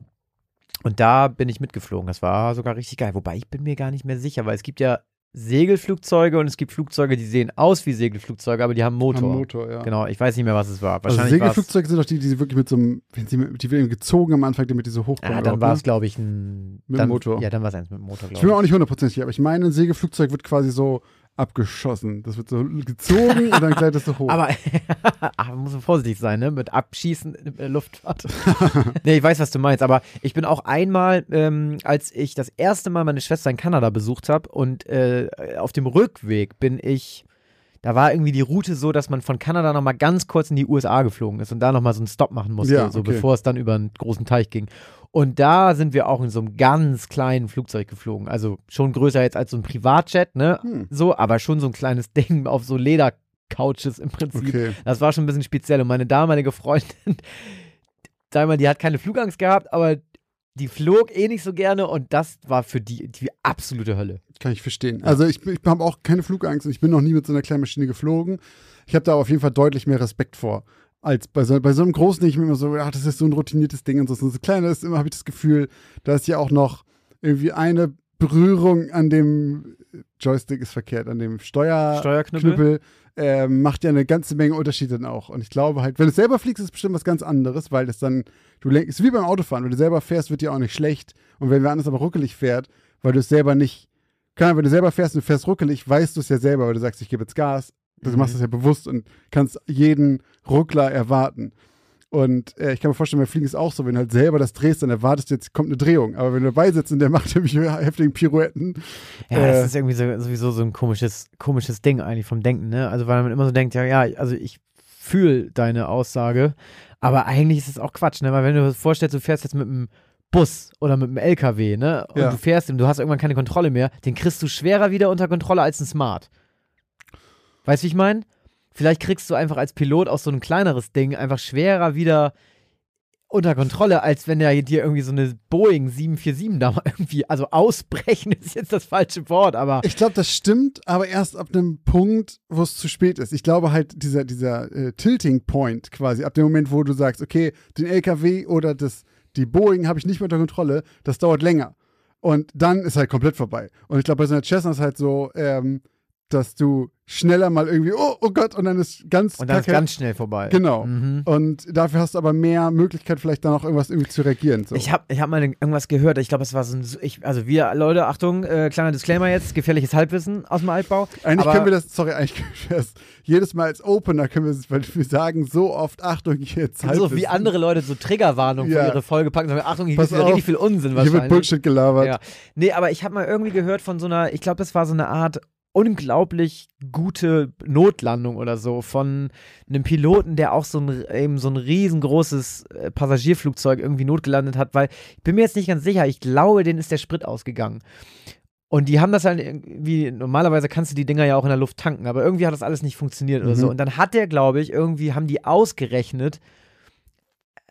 Und da bin ich mitgeflogen. Das war sogar richtig geil. Wobei ich bin mir gar nicht mehr sicher, weil es gibt ja Segelflugzeuge und es gibt Flugzeuge, die sehen aus wie Segelflugzeuge, aber die haben Motor. Am Motor, ja. Genau, ich weiß nicht mehr, was es war. Also Wahrscheinlich war's- Segelflugzeuge sind doch die, die wirklich mit so einem, wenn sie mit, die werden gezogen am Anfang, damit die so hochkommen. Ja, dann war es, glaube ich, ein. Mit dann, Motor. Ja, dann war es eins mit Motor, Ich glaube bin mir ich. auch nicht hundertprozentig sicher, aber ich meine, ein Segelflugzeug wird quasi so abgeschossen. Das wird so gezogen und dann gleitet es so hoch. Aber *laughs* aber muss man vorsichtig sein, ne? Mit Abschießen in der Luftfahrt. *laughs* nee, ich weiß, was du meinst. Aber ich bin auch einmal, ähm, als ich das erste Mal meine Schwester in Kanada besucht habe und äh, auf dem Rückweg bin ich. Da war irgendwie die Route so, dass man von Kanada nochmal ganz kurz in die USA geflogen ist und da nochmal so einen Stopp machen musste, Ja, so okay. bevor es dann über einen großen Teich ging. Und da sind wir auch in so einem ganz kleinen Flugzeug geflogen. Also schon größer jetzt als so ein Privatjet, ne? Hm. So, aber schon so ein kleines *laughs* Ding auf so Ledercouches im Prinzip. okay. Das war schon ein bisschen speziell. Und meine damalige Freundin, *laughs* sag mal, die hat keine Flugangst gehabt, aber die flog eh nicht so gerne und das war für die die absolute Hölle. Kann ich verstehen. Also ich, ich habe auch keine Flugangst und ich bin noch nie mit so einer kleinen Maschine geflogen. Ich habe da auf jeden Fall deutlich mehr Respekt vor. Als bei so, bei so einem großen, ich mir immer so, ach, das ist so ein routiniertes Ding und so. So ein kleiner ist immer, habe ich das Gefühl, da ist ja auch noch irgendwie eine Berührung an dem Joystick ist verkehrt, an dem Steuer Steuerknüppel? Knüppel, ähm, macht ja eine ganze Menge Unterschiede dann auch. Und ich glaube halt, wenn du selber fliegst, ist es bestimmt was ganz anderes, weil das dann, du lenkst, ist wie beim Autofahren, wenn du selber fährst, wird dir auch nicht schlecht. Und wenn wer anders aber ruckelig fährt, weil du es selber nicht, kann, wenn du selber fährst und du fährst ruckelig, weißt du es ja selber, weil du sagst, ich gebe jetzt Gas. Du Mhm. machst es ja bewusst und kannst jeden Ruckler erwarten. Und äh, ich kann mir vorstellen, beim Fliegen ist auch so, wenn du halt selber das drehst, dann erwartest du jetzt, kommt eine Drehung. Aber wenn du dabei sitzt und der macht *laughs* nämlich heftigen Pirouetten, Ja, Äh. das ist irgendwie so, sowieso so ein komisches, komisches Ding eigentlich vom Denken, ne? Also weil man immer so denkt, ja, ja, also ich fühle deine Aussage, aber eigentlich ist es auch Quatsch, ne? Weil wenn du dir vorstellst, du fährst jetzt mit einem Bus oder mit einem LKW, ne? Und Ja. du fährst und du hast irgendwann keine Kontrolle mehr, den kriegst du schwerer wieder unter Kontrolle als ein Smart. Weißt du, wie ich meine? Vielleicht kriegst du einfach als Pilot auch so ein kleineres Ding einfach schwerer wieder unter Kontrolle, als wenn er dir irgendwie so eine Boeing 747 da mal *laughs* irgendwie, also ausbrechen ist jetzt das falsche Wort, aber Ich glaube, das stimmt, aber erst ab einem Punkt, wo es zu spät ist. Ich glaube halt, dieser, dieser äh, Tilting Point quasi, ab dem Moment, wo du sagst, okay, den LKW oder das, die Boeing habe ich nicht mehr unter Kontrolle, das dauert länger. Und dann ist halt komplett vorbei. Und ich glaube, bei so einer Cessna ist halt so, ähm, dass du schneller mal irgendwie, oh, oh Gott, und dann ist ganz Und dann ist kacke. ganz schnell vorbei. Genau. Mhm. Und dafür hast du aber mehr Möglichkeit, vielleicht dann auch irgendwas irgendwie zu reagieren. So. Ich habe ich hab mal irgendwas gehört, ich glaube, es war so ein, ich, also wir, Leute, Achtung, äh, kleiner Disclaimer jetzt, gefährliches Halbwissen aus dem Altbau. eigentlich aber- können wir das, sorry, eigentlich können wir das jedes Mal als Opener können wir es, weil wir sagen so oft, Achtung, jetzt halt. so wie andere Leute so Triggerwarnungen Ja. für ihre Folge packen, sagen, Achtung, hier ist auf, richtig viel Unsinn Hier wird Bullshit gelabert. Ja. Nee, aber ich habe mal irgendwie gehört von so einer, ich glaube, das war so eine Art unglaublich gute Notlandung oder so von einem Piloten, der auch so ein, eben so ein riesengroßes äh, Passagierflugzeug irgendwie notgelandet hat, weil ich bin mir jetzt nicht ganz sicher, ich glaube, denen ist der Sprit ausgegangen. Und die haben das halt irgendwie, normalerweise kannst du die Dinger ja auch in der Luft tanken, aber irgendwie hat das alles nicht funktioniert oder Mhm. so. Und dann hat der, glaube ich, irgendwie, haben die ausgerechnet,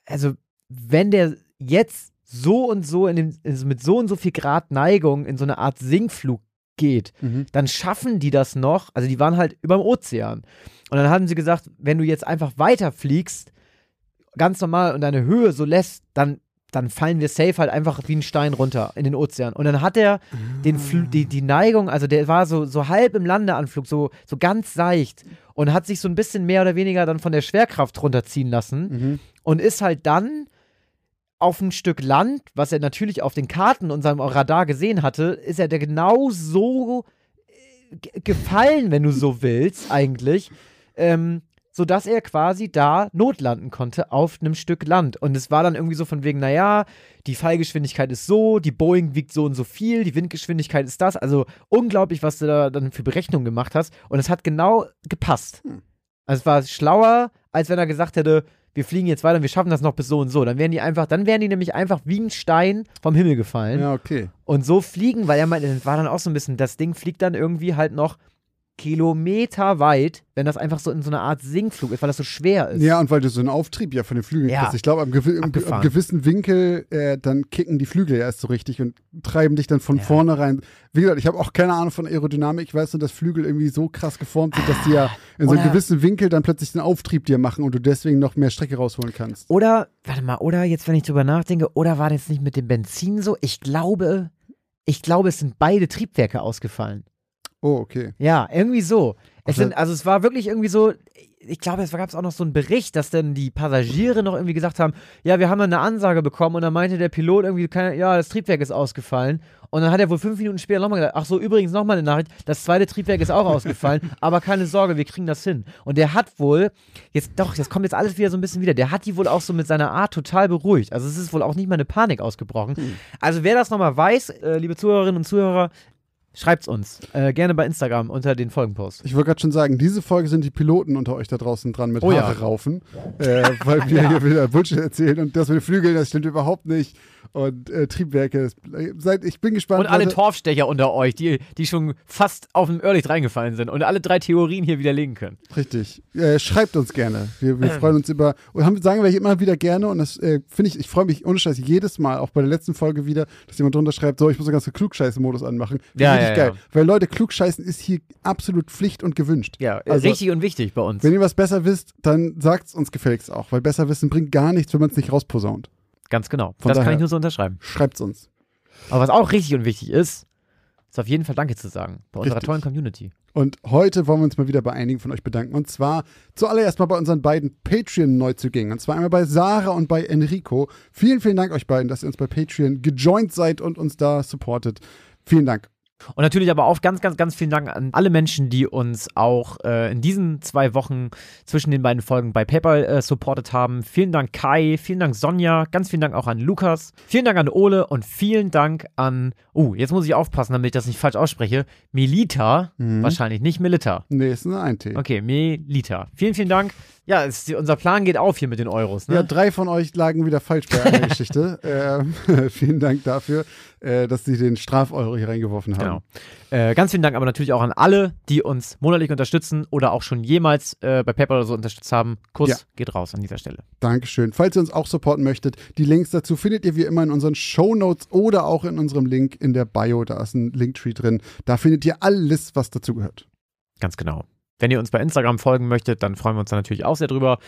also wenn der jetzt so und so in dem, also mit so und so viel Grad Neigung in so eine Art Sinkflug geht, Mhm. dann schaffen die das noch. Also die waren halt überm Ozean. Und dann haben sie gesagt, wenn du jetzt einfach weiterfliegst, ganz normal und deine Höhe so lässt, dann, dann fallen wir safe halt einfach wie ein Stein runter in den Ozean. Und dann hat er den Fl die, die Neigung, also der war so, so halb im Landeanflug, so, so ganz seicht und hat sich so ein bisschen mehr oder weniger dann von der Schwerkraft runterziehen lassen Mhm. und ist halt dann auf ein Stück Land, was er natürlich auf den Karten und seinem Radar gesehen hatte, ist er der genau so äh, ge- gefallen, wenn du so *laughs* willst, eigentlich, ähm, sodass er quasi da notlanden konnte auf einem Stück Land. Und es war dann irgendwie so von wegen, naja, die Fallgeschwindigkeit ist so, die Boeing wiegt so und so viel, die Windgeschwindigkeit ist das. Also unglaublich, was du da dann für Berechnungen gemacht hast. Und es hat genau gepasst. Hm. Also es war schlauer, als wenn er gesagt hätte, wir fliegen jetzt weiter und wir schaffen das noch bis so und so. Dann wären die einfach, dann wären die nämlich einfach wie ein Stein vom Himmel gefallen. Ja, okay. Und so fliegen, weil er meinte, das war dann auch so ein bisschen, das Ding fliegt dann irgendwie halt noch Kilometer weit, wenn das einfach so in so einer Art Sinkflug ist, weil das so schwer ist. Ja, und weil du so einen Auftrieb ja von den Flügeln Ja. kriegst. Ich glaube, am, gewi am, gewissen Winkel, äh, dann kicken die Flügel ja erst so richtig und treiben dich dann von Ja. vorne rein. Wie gesagt, ich habe auch keine Ahnung von Aerodynamik. Ich weiß nur, dass Flügel irgendwie so krass geformt sind, dass die ja in so einem gewissen Winkel dann plötzlich den Auftrieb dir machen und du deswegen noch mehr Strecke rausholen kannst. Oder, warte mal, oder jetzt, wenn ich drüber nachdenke, oder war das nicht mit dem Benzin so? Ich glaube, ich glaube, es sind beide Triebwerke ausgefallen. Oh, okay. Ja, irgendwie so. Es Also- sind, also es war wirklich irgendwie so, ich glaube, es gab es auch noch so einen Bericht, dass dann die Passagiere noch irgendwie gesagt haben, ja, wir haben dann eine Ansage bekommen und dann meinte der Pilot irgendwie, ja, das Triebwerk ist ausgefallen. Und dann hat er wohl fünf Minuten später nochmal gesagt, ach so, übrigens nochmal eine Nachricht, das zweite Triebwerk ist auch ausgefallen, *laughs* aber keine Sorge, wir kriegen das hin. Und der hat wohl, jetzt doch, das kommt jetzt alles wieder so ein bisschen wieder, der hat die wohl auch so mit seiner Art total beruhigt. Also es ist wohl auch nicht mal eine Panik ausgebrochen. Also wer das nochmal weiß, äh, liebe Zuhörerinnen und Zuhörer, schreibt's uns. Äh, gerne bei Instagram unter den Folgenpost. Ich wollte gerade schon sagen, diese Folge sind die Piloten unter euch da draußen dran mit Oh ja. Haare raufen, äh, weil wir *laughs* hier wieder Bullshit erzählen und das mit den Flügeln, das stimmt überhaupt nicht. Und äh, Triebwerke, äh, seid, ich bin gespannt. Und alle Leute. Torfstecher unter euch, die, die schon fast auf dem Irrlicht reingefallen sind und alle drei Theorien hier widerlegen können. Richtig. Äh, schreibt uns gerne. Wir, wir freuen uns über. Und haben, sagen wir immer wieder gerne. Und das äh, finde ich, ich freue mich ohne Scheiß jedes Mal, auch bei der letzten Folge wieder, dass jemand drunter schreibt, so, ich muss den ganzen Klugscheißen-Modus anmachen. Finde Ja, ich geil. Weil Leute, Klugscheißen ist hier absolut Pflicht und gewünscht. Ja, Also- richtig und wichtig bei uns. Wenn ihr was besser wisst, dann sagt es uns gefälligst auch. Weil besser wissen bringt gar nichts, wenn man es nicht rausposaunt. Ganz genau. Von das kann daher- ich nur so unterschreiben. Schreibt's uns. Aber was auch richtig und wichtig ist, ist auf jeden Fall Danke zu sagen bei unserer Richtig. tollen Community. Und heute wollen wir uns mal wieder bei einigen von euch bedanken. Und zwar zuallererst mal bei unseren beiden Patreon-Neuzugängen. Und zwar einmal bei Sarah und bei Enrico. Vielen, vielen Dank euch beiden, dass ihr uns bei Patreon gejoint seid und uns da supportet. Vielen Dank. Und natürlich aber auch ganz, ganz, ganz vielen Dank an alle Menschen, die uns auch äh, in diesen zwei Wochen zwischen den beiden Folgen bei PayPal äh, supportet haben. Vielen Dank Kai, vielen Dank Sonja, ganz vielen Dank auch an Lukas, vielen Dank an Ole und vielen Dank an, oh, jetzt muss ich aufpassen, damit ich das nicht falsch ausspreche, Melita, Mhm. wahrscheinlich nicht Melita. Nee, ist nur ein T. Okay, Melita. Vielen, vielen Dank. Ja, es, unser Plan geht auf hier mit den Euros. Ne? Ja, drei von euch lagen wieder falsch bei einer *laughs* Geschichte. Ähm, *laughs* vielen Dank dafür, äh, dass sie den Strafeuro hier reingeworfen haben. Genau. Äh, ganz vielen Dank aber natürlich auch an alle, die uns monatlich unterstützen oder auch schon jemals äh, bei PayPal oder so unterstützt haben. Kuss Ja. geht raus an dieser Stelle. Dankeschön. Falls ihr uns auch supporten möchtet, die Links dazu findet ihr wie immer in unseren Show Notes oder auch in unserem Link in der Bio. Da ist ein Linktree drin. Da findet ihr alles, was dazu gehört. Ganz genau. Wenn ihr uns bei Instagram folgen möchtet, dann freuen wir uns da natürlich auch sehr drüber.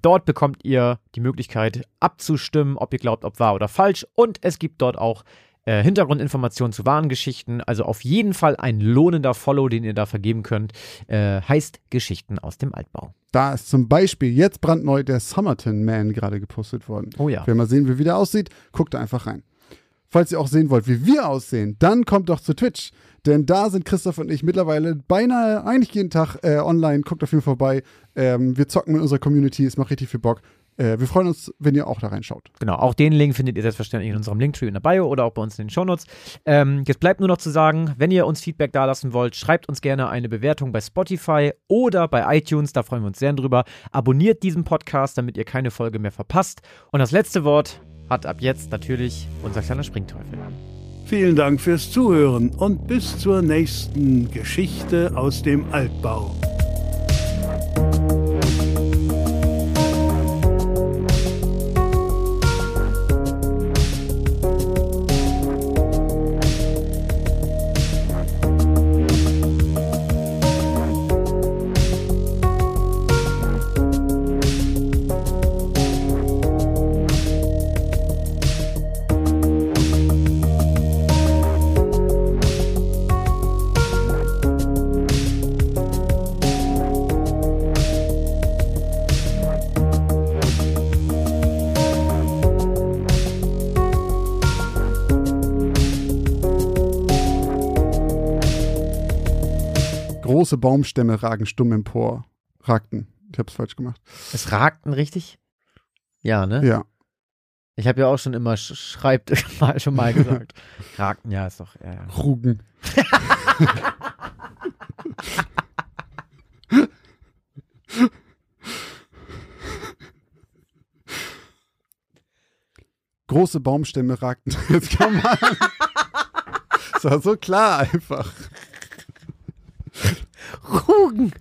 Dort bekommt ihr die Möglichkeit abzustimmen, ob ihr glaubt, ob wahr oder falsch. Und es gibt dort auch äh, Hintergrundinformationen zu wahren Geschichten. Also auf jeden Fall ein lohnender Follow, den ihr da vergeben könnt. Äh, heißt Geschichten aus dem Altbau. Da ist zum Beispiel jetzt brandneu der Summerton Man gerade gepostet worden. Oh ja. Wenn mal sehen, wie der aussieht, guckt da einfach rein. Falls ihr auch sehen wollt, wie wir aussehen, dann kommt doch zu Twitch. Denn da sind Christoph und ich mittlerweile beinahe eigentlich jeden Tag äh, online. Guckt auf jeden Fall vorbei. Ähm, wir zocken mit unserer Community. Es macht richtig viel Bock. Äh, wir freuen uns, wenn ihr auch da reinschaut. Genau, auch den Link findet ihr selbstverständlich in unserem Linktree in der Bio oder auch bei uns in den Shownotes. Ähm, jetzt bleibt nur noch zu sagen, wenn ihr uns Feedback dalassen wollt, schreibt uns gerne eine Bewertung bei Spotify oder bei iTunes, da freuen wir uns sehr drüber. Abonniert diesen Podcast, damit ihr keine Folge mehr verpasst. Und das letzte Wort hat ab jetzt natürlich unser kleiner Springteufel. Vielen Dank fürs Zuhören und bis zur nächsten Geschichte aus dem Altbau. Große Baumstämme ragen stumm empor. Ragten. Ich hab's falsch gemacht. Es ragten richtig? Ja, ne? Ja. Ich habe ja auch schon immer sch schreibt *laughs* mal schon mal gesagt. *laughs* Ragten, ja, ist doch. Ja, ja. Rugen. *laughs* Große Baumstämme ragten. Jetzt kann man. Das war so klar einfach. Rugen!